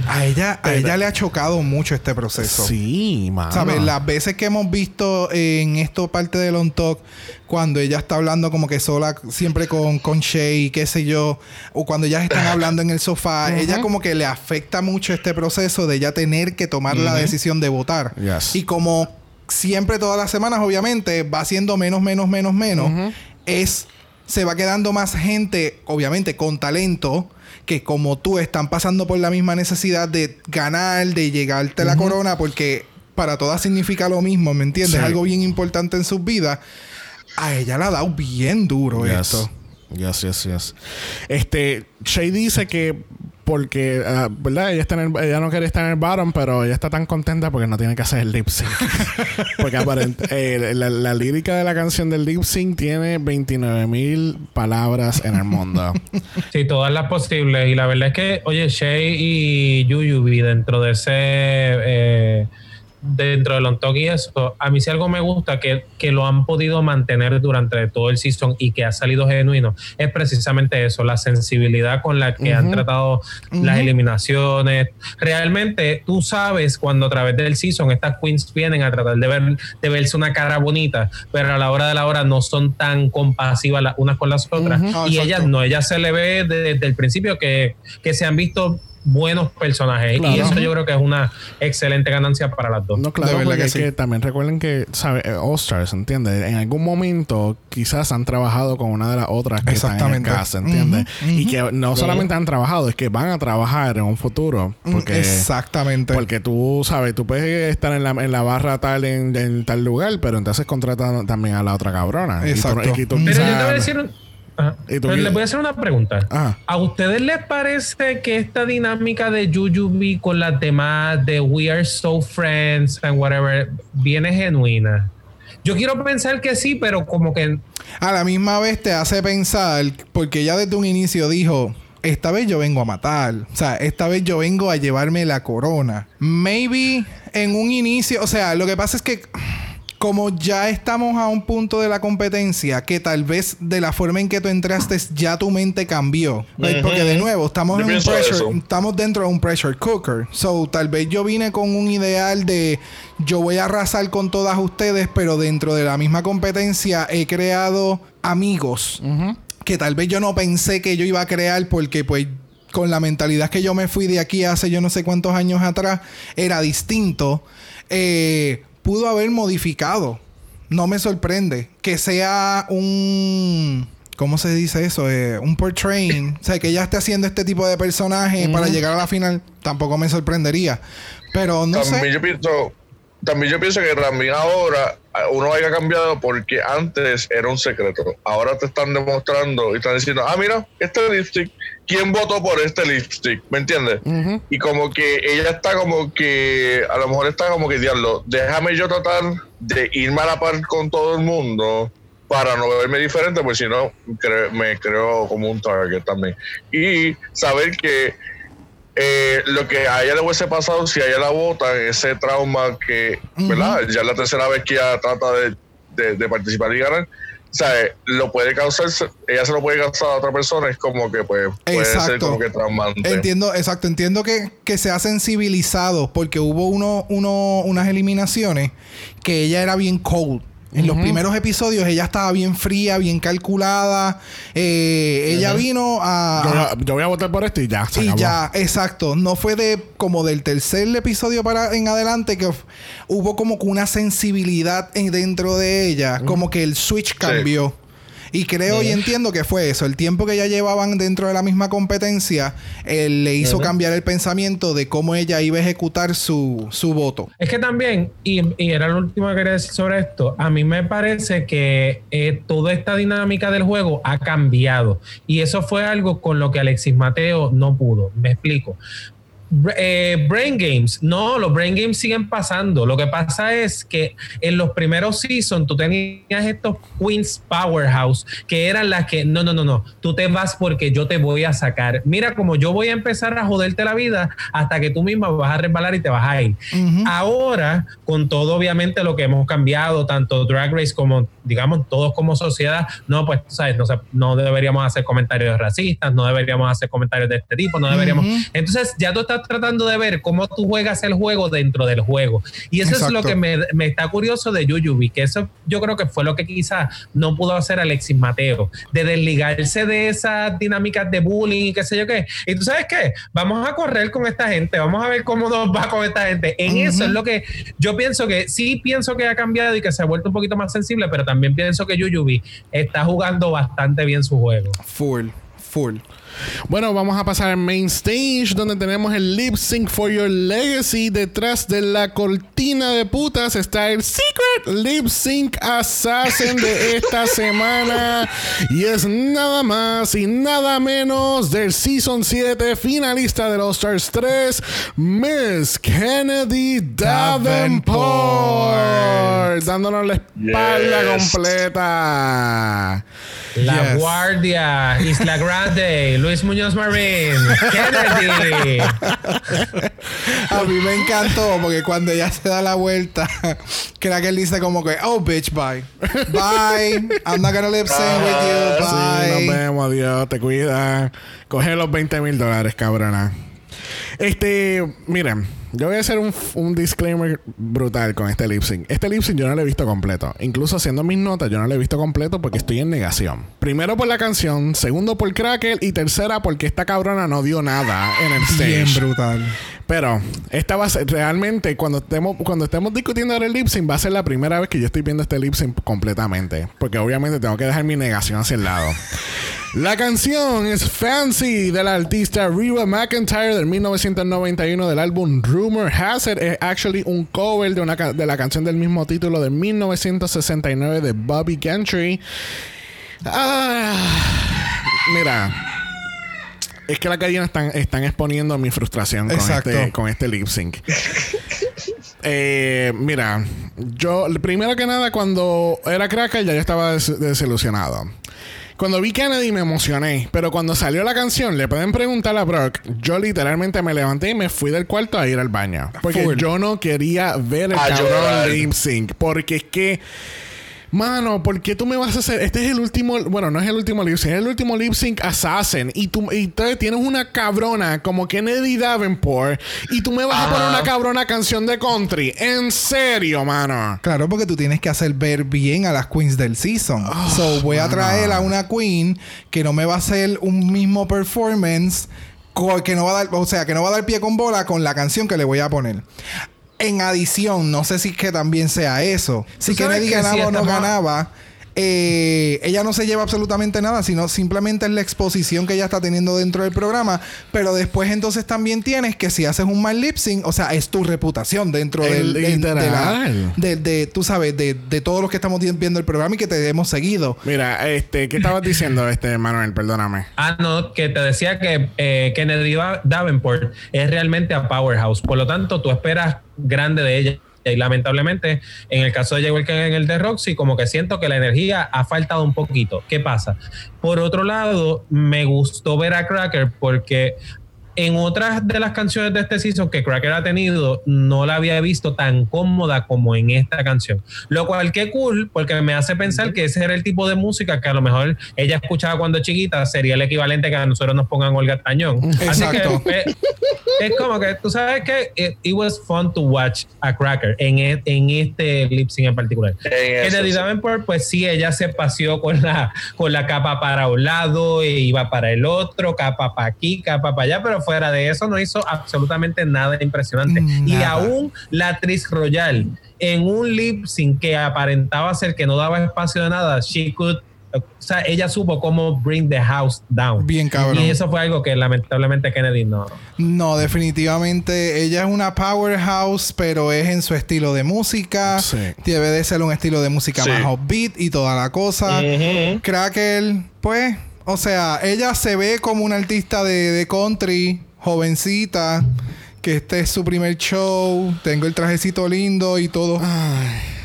A ella, a ella le ha chocado mucho este proceso. Sí, mano. ¿Sabes? Las veces que hemos visto en esto parte del On Talk, cuando ella está hablando como que sola, siempre con, con Shay, qué sé yo, o cuando ellas están hablando en el sofá, ella como que le afecta mucho este proceso de ella tener que tomar la decisión de votar. Yes. Y como siempre todas las semanas, obviamente, va siendo menos, menos, menos, menos, es se va quedando más gente, obviamente, con talento, que como tú están pasando por la misma necesidad de ganar, de llegarte a la corona, porque para todas significa lo mismo, ¿me entiendes? Sí. Algo bien importante en sus vidas. A ella le ha dado bien duro Yes. esto. Yes, yes, yes. Este, Shay dice que porque, ah, ¿verdad? Ella, está en el- ella no quiere estar en el bottom, pero ella está tan contenta porque no tiene que hacer el lip sync. porque aparentemente la, la lírica de la canción del lip sync tiene 29 mil palabras en el mundo. Sí, todas las posibles. Y la verdad es que, oye, Shay y Yuyubi dentro de ese. eh, dentro del on y eso, a mí si algo me gusta que, que lo han podido mantener durante todo el season y que ha salido genuino, es precisamente eso, la sensibilidad con la que han tratado las eliminaciones. Realmente tú sabes cuando a través del season estas queens vienen a tratar de ver de verse una cara bonita, pero a la hora de la hora no son tan compasivas las unas con las otras. Ah, Y exacto. ellas no, ellas se le ve de- desde el principio que, que se han visto buenos personajes. Claro. Y eso yo creo que es una excelente ganancia para las dos. No, claro, De verdad porque que es sí. que también recuerden que, ¿sabes? All Stars, ¿entiendes? En algún momento quizás han trabajado con una de las otras que están en el Exactamente. cast, ¿entiendes? Y que no solamente han trabajado, es que van a trabajar en un futuro. Porque, Exactamente. porque tú, ¿sabes? Tú puedes estar en la, en la barra tal en, en tal lugar, pero entonces contratan también a la otra cabrona. Y tú- Exacto. y tú Pero yo te voy a decir. Un- Ajá. ¿Y tú Pero les voy a hacer una pregunta. Ajá. ¿A ustedes les parece que esta dinámica de Jujubi con las demás de We Are So Friends and whatever viene genuina? Yo quiero pensar que sí, pero como que A la misma vez te hace pensar, porque ella desde un inicio dijo, esta vez yo vengo a matar, o sea, esta vez yo vengo a llevarme la corona. Maybe en un inicio, o sea, lo que pasa es que como ya estamos a un punto de la competencia, que tal vez de la forma en que tú entraste ya tu mente cambió. Right? Porque de nuevo, estamos en un pressure, estamos dentro de un pressure cooker. So, tal vez yo vine con un ideal de yo voy a arrasar con todas ustedes, pero dentro de la misma competencia he creado amigos que tal vez yo no pensé que yo iba a crear porque pues con la mentalidad que yo me fui de aquí hace yo no sé cuántos años atrás era distinto. Eh, pudo haber modificado. No me sorprende que sea un ¿Cómo se dice eso? Eh, un portraying. O sea, que ella esté haciendo este tipo de personaje para llegar a la final, tampoco me sorprendería. Pero no también sé. yo pienso también yo pienso que también ahora ah, uno haya cambiado porque antes era un secreto ahora te están demostrando y están diciendo ah mira este lipstick quién votó por este lipstick ¿me entiendes? y como que ella está como que a lo mejor está como que diablo déjame yo tratar de irme a la par con todo el mundo para no verme diferente, pues si no, cre- me creo como un target también. Y saber que eh, lo que a ella le hubiese pasado si a ella la votan, ese trauma que, ¿verdad? Ya es la tercera vez que ella trata de, de, participar y ganar. O sea, lo puede causar, ella se lo puede causar a otra persona, es como que pues, puede ser como que traumante. Entiendo, exacto, entiendo que, que se ha sensibilizado porque hubo uno, uno, unas eliminaciones que ella era bien cold. En los primeros episodios ella estaba bien fría, bien calculada. Eh, ella vino a, yo, voy a votar por esto y ya. y ya, exacto. No fue de como del tercer episodio para en adelante que hubo como que una sensibilidad dentro de ella. Como que el switch cambió. Y creo y entiendo que fue eso. El tiempo que ya llevaban dentro de la misma competencia le hizo cambiar el pensamiento de cómo ella iba a ejecutar su, su voto. Es que también, y, era lo último que quería decir sobre esto, a mí me parece que eh, toda esta dinámica del juego ha cambiado. Y eso fue algo con lo que Alexis Mateo no pudo. Me explico. Eh, brain Games, no, los Brain Games siguen pasando. Lo que pasa es que en los primeros seasons tú tenías estos Queens Powerhouse que eran las que, no, no, no, no, tú te vas porque yo te voy a sacar. Mira, como yo voy a empezar a joderte la vida hasta que tú misma vas a resbalar y te vas a ir. Ahora, con todo obviamente lo que hemos cambiado, tanto Drag Race como, digamos, todos como sociedad, no, pues, sabes, no, no deberíamos hacer comentarios racistas, no deberíamos hacer comentarios de este tipo, no deberíamos. Entonces, ya tú estás tratando de ver cómo tú juegas el juego dentro del juego. Y eso es lo que me, está curioso de Yuyubi, que eso yo creo que fue lo que quizás no pudo hacer Alexis Mateo, de desligarse de esas dinámicas de bullying y qué sé yo qué. Y tú sabes qué, vamos a correr con esta gente, vamos a ver cómo nos va con esta gente. En eso es lo que yo pienso que sí pienso que ha cambiado y que se ha vuelto un poquito más sensible, pero también pienso que Yuyubi está jugando bastante bien su juego. Full, full. Bueno, vamos a pasar al main stage donde tenemos el lip sync for your legacy. Detrás de la cortina de putas está el secret lip sync assassin de esta semana. Y es nada más y nada menos del season 7 finalista de los Stars 3, Miss Kennedy Davenport. Dándonos la espalda completa. La Guardia, Isla Grande, Luis Muñoz Marín, Kennedy. A mí me encantó porque cuando ella se da la vuelta, que él dice como que, oh bitch, bye. Bye. I'm not gonna lip sync with you. Bye. nos vemos, adiós, te cuida. Coge los 20 mil dólares, cabrona. Este, miren, yo voy a hacer un, disclaimer brutal con este lip sync. Este lip sync yo no lo he visto completo. Incluso haciendo mis notas, yo no lo he visto completo porque estoy en negación. Primero por la canción, segundo por Cracker y tercera porque esta cabrona no dio nada en el stage. Bien brutal. Pero esta va a ser realmente cuando estemos cuando estemos discutiendo el lip sync va a ser la primera vez que yo estoy viendo este lip sync completamente, porque obviamente tengo que dejar mi negación hacia el lado. La canción es Fancy de la artista Reba McIntyre del 1991 del álbum Rumor Has It. Es actually un cover de, una de la canción del mismo título de 1969 de Bobby Gentry. Ah, mira. Es que las gallinas están, están exponiendo mi frustración con este, con este lip sync. Eh, mira, yo primero que nada cuando era cracker ya yo estaba desilusionado. Cuando vi Kennedy me emocioné, pero cuando salió la canción, le pueden preguntar a Brock, yo literalmente me levanté y me fui del cuarto a ir al baño. Porque yo no quería ver el cabrón lip sync. Porque es que Mano, ¿por qué tú me vas a hacer? Este es el último. Bueno, no es el último lip sync, es el último lip sync Assassin. Y tú, y tienes una cabrona como Kennedy Davenport. Y tú me vas a poner una cabrona canción de country. En serio, mano. Claro, porque tú tienes que hacer ver bien a las queens del season. Ah, so voy a traer a una queen que no me va a hacer un mismo performance que no va a dar, o sea, que no va a dar pie con bola con la canción que le voy a poner. En adición, no sé si es que también sea eso. Si Kennedy ganaba o no ganaba, eh, ella no se lleva absolutamente nada, sino simplemente es la exposición que ella está teniendo dentro del programa. Pero después entonces también tienes que si haces un mal lip sync, o sea, es tu reputación dentro del, de, de, de, tú sabes, de, de todos los que estamos viendo el programa y que te hemos seguido. Mira, este, ¿qué estabas diciendo, este Manuel? Perdóname. Ah, no, que te decía que eh, Kennedy Davenport es realmente a powerhouse. Por lo tanto, tú esperas grande de ella y lamentablemente, en el caso de J. que en el de Roxy, como que siento que la energía ha faltado un poquito. ¿Qué pasa? Por otro lado, me gustó ver a Cracker porque en otras de las canciones de este season que Cracker ha tenido, no la había visto tan cómoda como en esta canción. Lo cual que cool, porque me hace pensar que ese era el tipo de música que a lo mejor ella escuchaba cuando chiquita, sería el equivalente que a nosotros nos pongan Olga Tañón. Exacto. Así que es, como que tú sabes que it, was fun to watch a Cracker en, e, en este lip sync en particular. En Kennedy Davenport, pues sí, ella se paseó con la, con la capa para un lado e iba para el otro, capa para aquí, capa para allá, pero fuera de eso no hizo absolutamente nada impresionante. Y aún la actriz Royal en un lip sync que aparentaba ser que no daba espacio de nada, she could o sea, ella supo cómo bring the house down. Bien cabrón. Y eso fue algo que lamentablemente Kennedy no. No, definitivamente ella es una powerhouse, pero es en su estilo de música. Debe de ser un estilo de música más upbeat y toda la cosa. Cracker, pues, o sea, ella se ve como una artista de, de country, jovencita que este es su primer show, tengo el trajecito lindo y todo.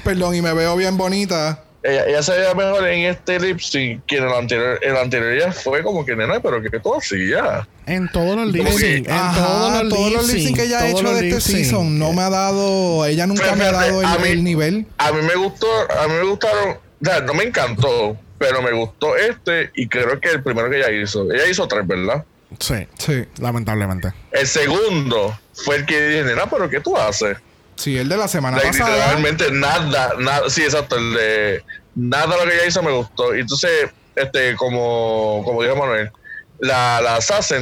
Perdón, y me veo bien bonita. Ella, se veía mejor en este lip sync que en el anterior. El anterior ya fue como que, nena, pero que todo ya En todos los lip sync. En todos los, lip sync que ella ha hecho de este season. No me ha dado. Ella nunca me ha dado el, nivel. A mí me gustó. A mí me gustaron. O sea, no me encantó. Pero me gustó este. Y creo que el primero que ella hizo. Ella hizo tres, ¿verdad? Sí. Sí. Lamentablemente. El segundo fue el que dije, nena, pero ¿qué tú haces? Sí, el de la semana pasada. Literalmente nada, nada, sí, exacto, el de nada lo que ella hizo me gustó. Y entonces, este, como, como dijo Manuel, la, la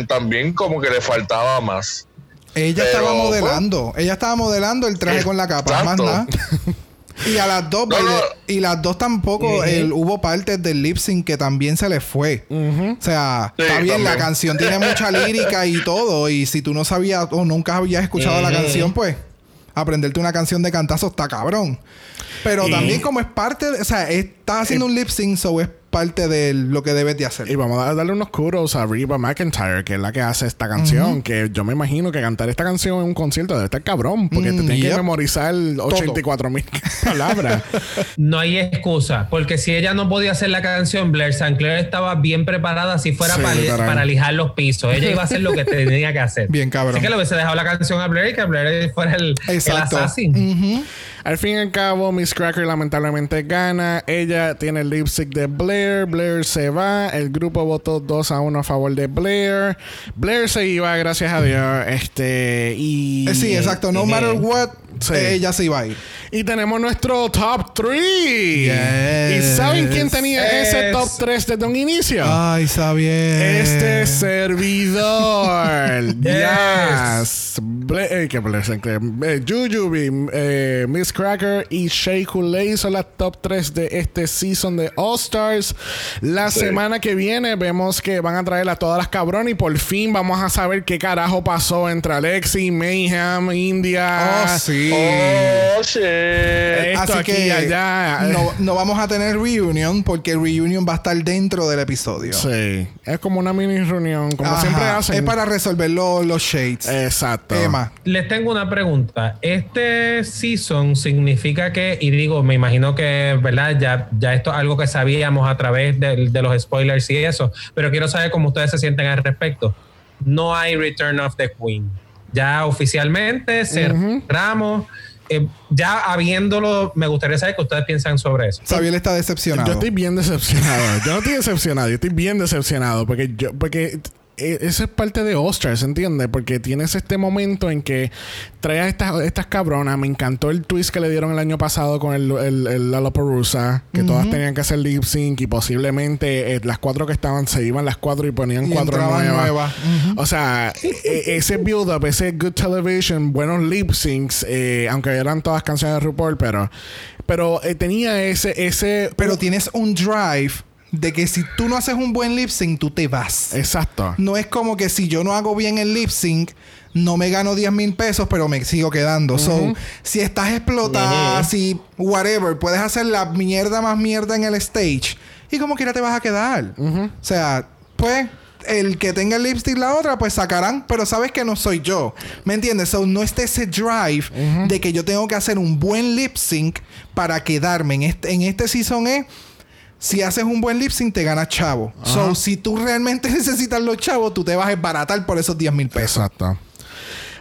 también como que le faltaba más. Ella estaba modelando, ella estaba modelando el traje con la capa, más nada. Y a las dos, y las dos tampoco hubo partes del lip sync que también se les fue. O sea, está bien, la canción tiene mucha lírica y todo. Y si tú no sabías o nunca habías escuchado la canción, pues aprenderte una canción de cantazo está cabrón. Pero también como es parte, de, o sea, estás haciendo un lip sync, so es parte de lo que debes de hacer. Y vamos a darle unos curos a Reba McIntyre, que es la que hace esta canción. Que yo me imagino que cantar esta canción en un concierto debe estar cabrón, porque te mm, tienes que memorizar 84 mil palabras. no hay excusa, porque si ella no podía hacer la canción, Blair Sinclair estaba bien preparada si fuera para, para, lijar los pisos. Ella iba a hacer lo que tenía que hacer. Bien cabrón. Así que le hubiese dejado la canción a Blair y que Blair fuera el, Exacto. el Al fin y al cabo, Miss Cracker lamentablemente gana. Ella tiene el lip sync de Blair. Blair. se va. El grupo votó 2 a 1 a favor de Blair. Blair se iba, gracias a Dios. Este. Y. Eh, sí, exacto. No matter what, ella se iba a ir. Y tenemos nuestro top 3. ¿Y saben quién tenía ese top 3 desde un inicio? Ay, sabía. Este servidor. yes. Eh, ¿Qué eh, Jujubi, eh, Miss Cracker y Shea Kool-Aid son las top 3 de este season de All Stars. La semana que viene vemos que van a traer a todas las cabronas y por fin vamos a saber qué carajo pasó entre Alexi, Mayhem, India. Oh, sí. Oh, shit. Así que allá. No, vamos a tener reunion porque reunion va a estar dentro del episodio. Sí. Es como una mini reunión, como siempre hacen. Es para resolver los shades. Exacto. Les tengo una pregunta. Este season significa que, y digo, me imagino que, ¿verdad? Ya, ya esto es algo que sabíamos a través de, los spoilers y eso, pero quiero saber cómo ustedes se sienten al respecto. No hay Return of the Queen. Ya oficialmente cerramos. Eh, ya habiéndolo, me gustaría saber qué ustedes piensan sobre eso. Xavier está decepcionado. Yo estoy bien decepcionado. yo no estoy decepcionado, yo estoy bien decepcionado porque yo, porque eso es parte de Ostras, ¿entiendes? Porque tienes este momento en que traes estas, estas cabronas. Me encantó el twist que le dieron el año pasado con el, el, el que todas tenían que hacer lip sync y posiblemente eh, las cuatro que estaban se iban las cuatro y ponían cuatro nuevas. O sea, e, e, ese build-up, ese good television, buenos lip syncs, eh, aunque eran todas canciones de RuPaul, pero, pero eh, tenía ese, ese. Pero tienes un drive de que si tú no haces un buen lip sync, tú te vas. Exacto. No es como que si yo no hago bien el lip sync, no me gano 10 mil pesos, pero me sigo quedando. So, si estás explotada, si whatever, puedes hacer la mierda más mierda en el stage y como quiera te vas a quedar. O sea, pues el que tenga el lipstick la otra, pues sacarán, pero sabes que no soy yo. ¿Me entiendes? So, no está ese drive de que yo tengo que hacer un buen lip sync para quedarme. En este, en este season es si haces un buen lip sync, te ganas chavo. So, si tú realmente necesitas los chavos, tú te vas a desbaratar por esos 10 mil pesos. Exacto.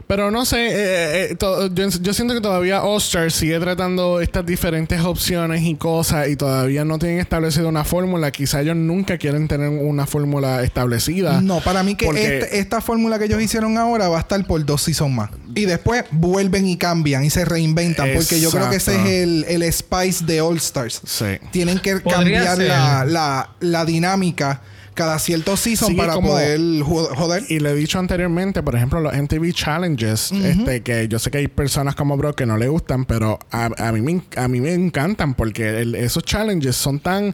Pero no sé, eh, eh, to- yo, yo siento que todavía All Star sigue tratando estas diferentes opciones y cosas y todavía no tienen establecido una fórmula. Quizá ellos nunca quieren tener una fórmula establecida. No, para mí que Porque- este- esta fórmula que ellos hicieron ahora va a estar por dos seasons más. Y después vuelven y cambian y se reinventan. Porque yo creo que ese es el, el spice de All Stars. Sí. Tienen que Podría cambiar la, la, la dinámica cada cierto season Sí, para como- poder jo- joder. Y le he dicho anteriormente, por ejemplo, los MTV Challenges, este, que yo sé que hay personas como Bro que no le gustan, pero a, a mí, me, a mí me encantan porque el- esos challenges son tan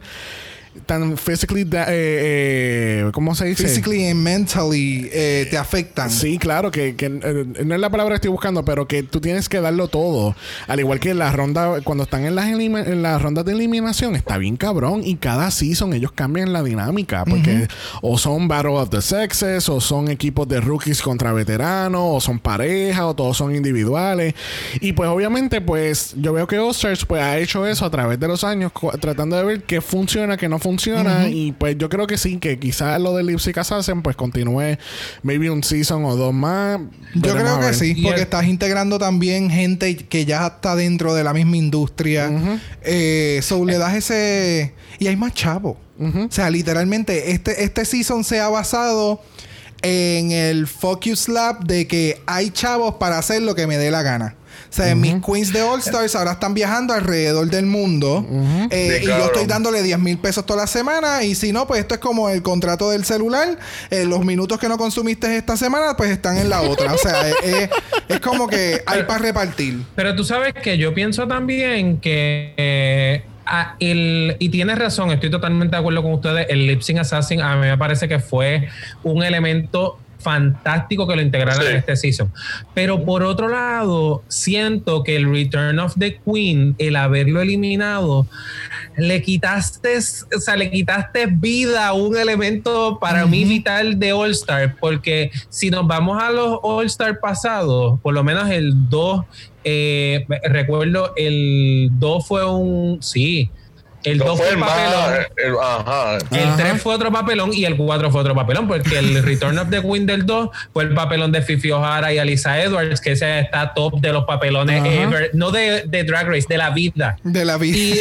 tan physically da- eh, eh, ¿cómo se dice? Physically and mentally eh, te afectan. Sí, claro, que, que, no es la palabra que estoy buscando, pero que tú tienes que darlo todo. Al igual que en la ronda, cuando están en las, en las rondas de eliminación, está bien cabrón. Y cada season ellos cambian la dinámica. Porque o son Battle of the Sexes, o son equipos de rookies contra veteranos, o son parejas, o todos son individuales. Y pues obviamente, pues yo veo que All-Stars pues, ha hecho eso a través de los años, tratando de ver qué funciona, qué no funciona. Y pues yo creo que sí, que quizás lo del Lip Sync Assassin pues continúe maybe un season o dos más. Yo creo que sí, porque el- estás integrando también gente que ya está dentro de la misma industria. Eh, so le das ese. Y hay más chavo. O sea, literalmente, este, este season se ha basado en el Focus Lab de que hay chavos para hacer lo que me dé la gana. O sea, mis queens de All Stars ahora están viajando alrededor del mundo. Eh, Sí, y yo estoy dándole 10 mil pesos toda la semana. Y si no, pues esto es como el contrato del celular. Eh, los minutos que no consumiste esta semana, pues están en la otra. O sea, es, es- es como que hay para repartir. Pero tú sabes que yo pienso también que eh, a- el, y tienes razón, estoy totalmente de acuerdo con ustedes. El Lip Sync Assassin a mí me parece que fue un elemento fantástico que lo integraran Sí. en este season. Pero por otro lado, siento que el Return of the Queen, el haberlo eliminado, le quitaste, o sea, le quitaste vida a un elemento para mí vital de All Star, porque si nos vamos a los All Star pasados, por lo menos el 2, eh, recuerdo el 2 fue un, sí, el 2 No fue más. papelón. el- ajá. El Ajá. 3 fue otro papelón y el 4 fue otro papelón, porque el Return of the Queen del 2 fue el papelón de Fifi O'Hara y Alisa Edwards, que ese está top de los papelones Ajá. ever, no de, de Drag Race, de la vida. De la vida. Y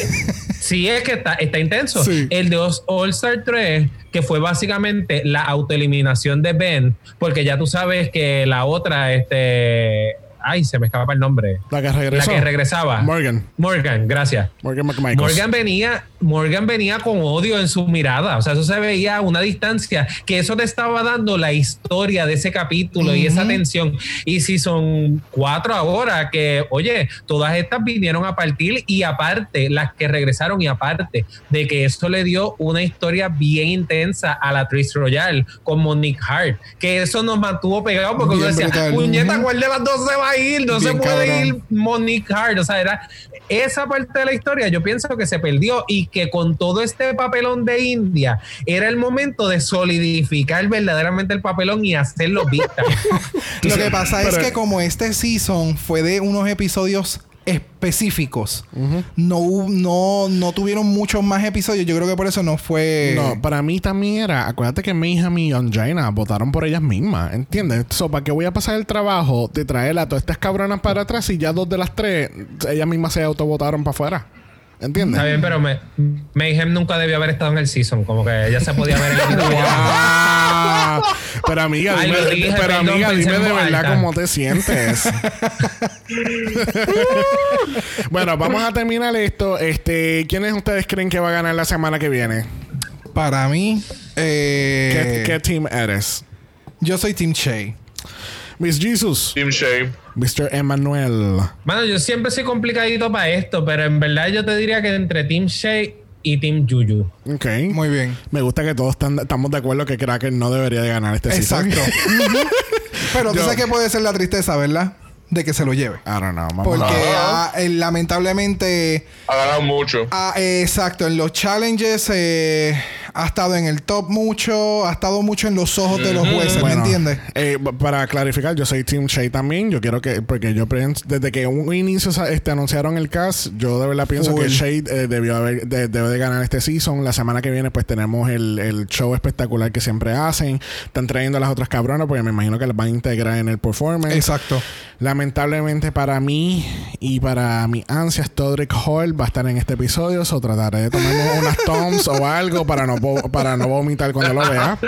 sí, es que está, está intenso. Sí. El de All Star 3, que fue básicamente la autoeliminación de Ben, porque ya tú sabes que la otra, este. Ay, se me escapa el nombre. La que regresó. La que regresaba. Morgan. Morgan, gracias. Morgan McMichaels. Morgan venía, Morgan venía con odio en su mirada. O sea, eso se veía a una distancia. Que eso te estaba dando la historia de ese capítulo y esa tensión. Y si son cuatro ahora, que, oye, todas estas vinieron a partir y aparte, las que regresaron y aparte de que eso le dio una historia bien intensa a la Tris Royal con Monique Hart. Que eso nos mantuvo pegados porque uno decía, brutal. puñeta. ¿cuál de las dos se va ir? No Bien se puede cabrón. ir Monique Hart. O sea, era esa parte de la historia. Yo pienso que se perdió y que con todo este papelón de India era el momento de solidificar verdaderamente el papelón y hacerlo vista. Lo que pasa es que como este season fue de unos episodios específicos, no, no, no tuvieron muchos más episodios. Yo creo que por eso no fue... No, para mí también era. Acuérdate que Mayhem y Angina votaron por ellas mismas. ¿Entiendes? So, ¿para qué voy a pasar el trabajo de traer a todas estas cabronas para atrás y ya dos de las tres, ellas mismas se autovotaron para afuera? ¿Entiendes? Está bien, pero me- Mayhem nunca debió haber estado en el season. Como que ella se podía haber. Wow. Pero amiga, Ay, dime, dije, pero perdón, amiga, dime de verdad alta. cómo te sientes. bueno, vamos a terminar esto. Este, ¿quiénes ustedes creen que va a ganar la semana que viene? Para mí, ¿Qué, eh, qué team eres? yo soy Team Shay. Miss Jesus, Team Shea. Mr. Emmanuel. Mano, yo siempre soy complicadito para esto, pero en verdad yo te diría que entre Team Shea y Team Juju. Ok. Muy bien. Me gusta que todos están- estamos de acuerdo que Kraken no debería de ganar este season. Exacto. Pero tú Yo- sabes que puede ser la tristeza, ¿verdad? De que se lo lleve. I don't know. Vamos Porque ah, eh, lamentablemente... Ha ganado mucho. ah, eh, exacto, en los challenges eh, ha estado en el top mucho, ha estado mucho en los ojos de los jueces, ¿me entiendes? eh, para clarificar, yo soy Team Shay también. Yo quiero que, porque yo pienso- desde que un inicio este, anunciaron el cast, yo de verdad pienso que Shay eh, debió haber, de- debe de ganar este season. La semana que viene, pues tenemos el, el show espectacular que siempre hacen. Están trayendo a las otras cabronas, porque me imagino que las van a integrar en el performance. Exacto. Lamentablemente para mí y para mi ansias, Todrick Hall va a estar en este episodio. So trataré de tomarme unas toms o algo para no, para no vomitar cuando lo vea.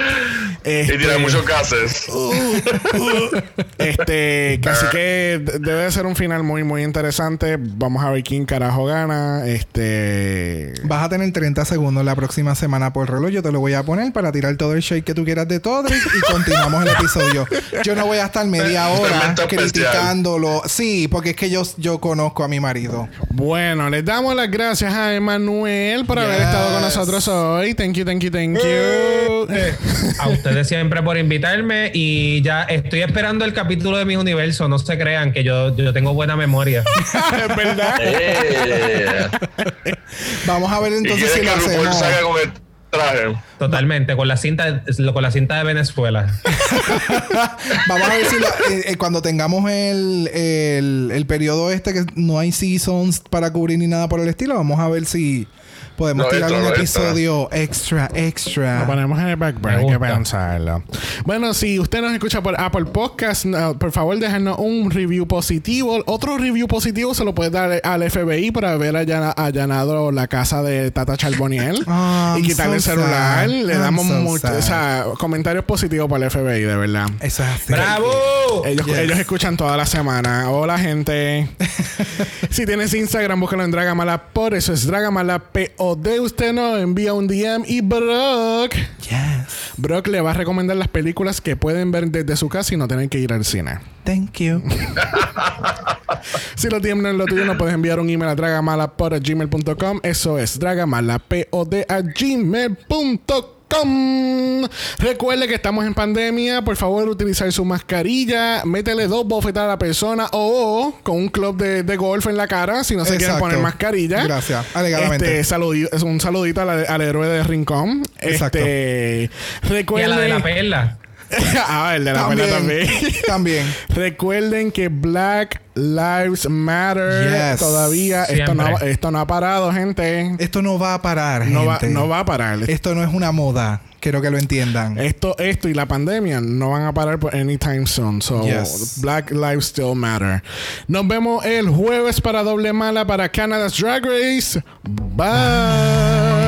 Y tiene Este, muchos gases. este, que así que debe de ser un final muy, muy interesante. Vamos a ver quién carajo gana. Este. Vas a tener 30 segundos la próxima semana por reloj. Yo te lo voy a poner para tirar todo el shake que tú quieras de Todrick y continuamos el episodio. Yo no voy a estar media hora criticándolo. Sí, porque es que yo, yo conozco a mi marido. Bueno, les damos las gracias a Emanuel por haber estado con nosotros hoy. Thank you, thank you, thank you. A ustedes siempre por invitarme y ya estoy esperando el capítulo de mis universos. No se crean que yo, yo tengo buena memoria. es verdad. Eh. Vamos a ver entonces si lo RuPaul hacemos. salga con el traje. Totalmente, con la cinta, con la cinta de Venezuela. Vamos a ver si lo- eh, eh, cuando tengamos el, el, el periodo este que no hay seasons para cubrir ni nada por el estilo, vamos a ver si podemos Lo tirar un episodio extra, extra. Lo ponemos en el backburner, Me hay que pensarlo. Bueno, si usted nos escucha por Apple Podcast, no, por favor déjanos un review positivo. Otro review positivo se lo puede dar al FBI por haber allana- allanado la casa de Tata Charboniel Oh, y quitarle so el celular. Le I'm damos so mucho- sad. o sea, comentarios positivos para el FBI, de verdad. Eso es así. ¡Bravo! Ellos, Yes. ellos escuchan toda la semana. Hola, gente. si tienes Instagram, búscalo en Dragamala. Por eso es Dragamala POD. Usted nos envía un DM y Brock. Yes. Brock le va a recomendar las películas que pueden ver desde su casa y no tienen que ir al cine. Thank you. Si lo tienen lo tuyo, nos puedes enviar un email a dragamalapod@gmail.com. Eso es dragamalapod a gmail.com. Recuerde que estamos en pandemia. Por favor, utilizar su mascarilla. Métele dos bofetadas a la persona o con un club de, de golf en la cara si no se quieren poner mascarilla. Gracias. Alegadamente. Este, saludi- es un saludito al, al héroe de Rincón. Exacto. Este, Y recuerde. a la de la perla. ah, el de la También. también. También. Recuerden que Black Lives Matter Yes. todavía esto no, esto no ha parado, gente. Esto no va a parar, No va, gente. no va a parar. Esto no es una moda. Quiero que lo entiendan. Esto, esto y la pandemia no van a parar por anytime soon. So, Yes. Black Lives Still Matter. Nos vemos el jueves para Doble Mala para Canada's Drag Race. Bye.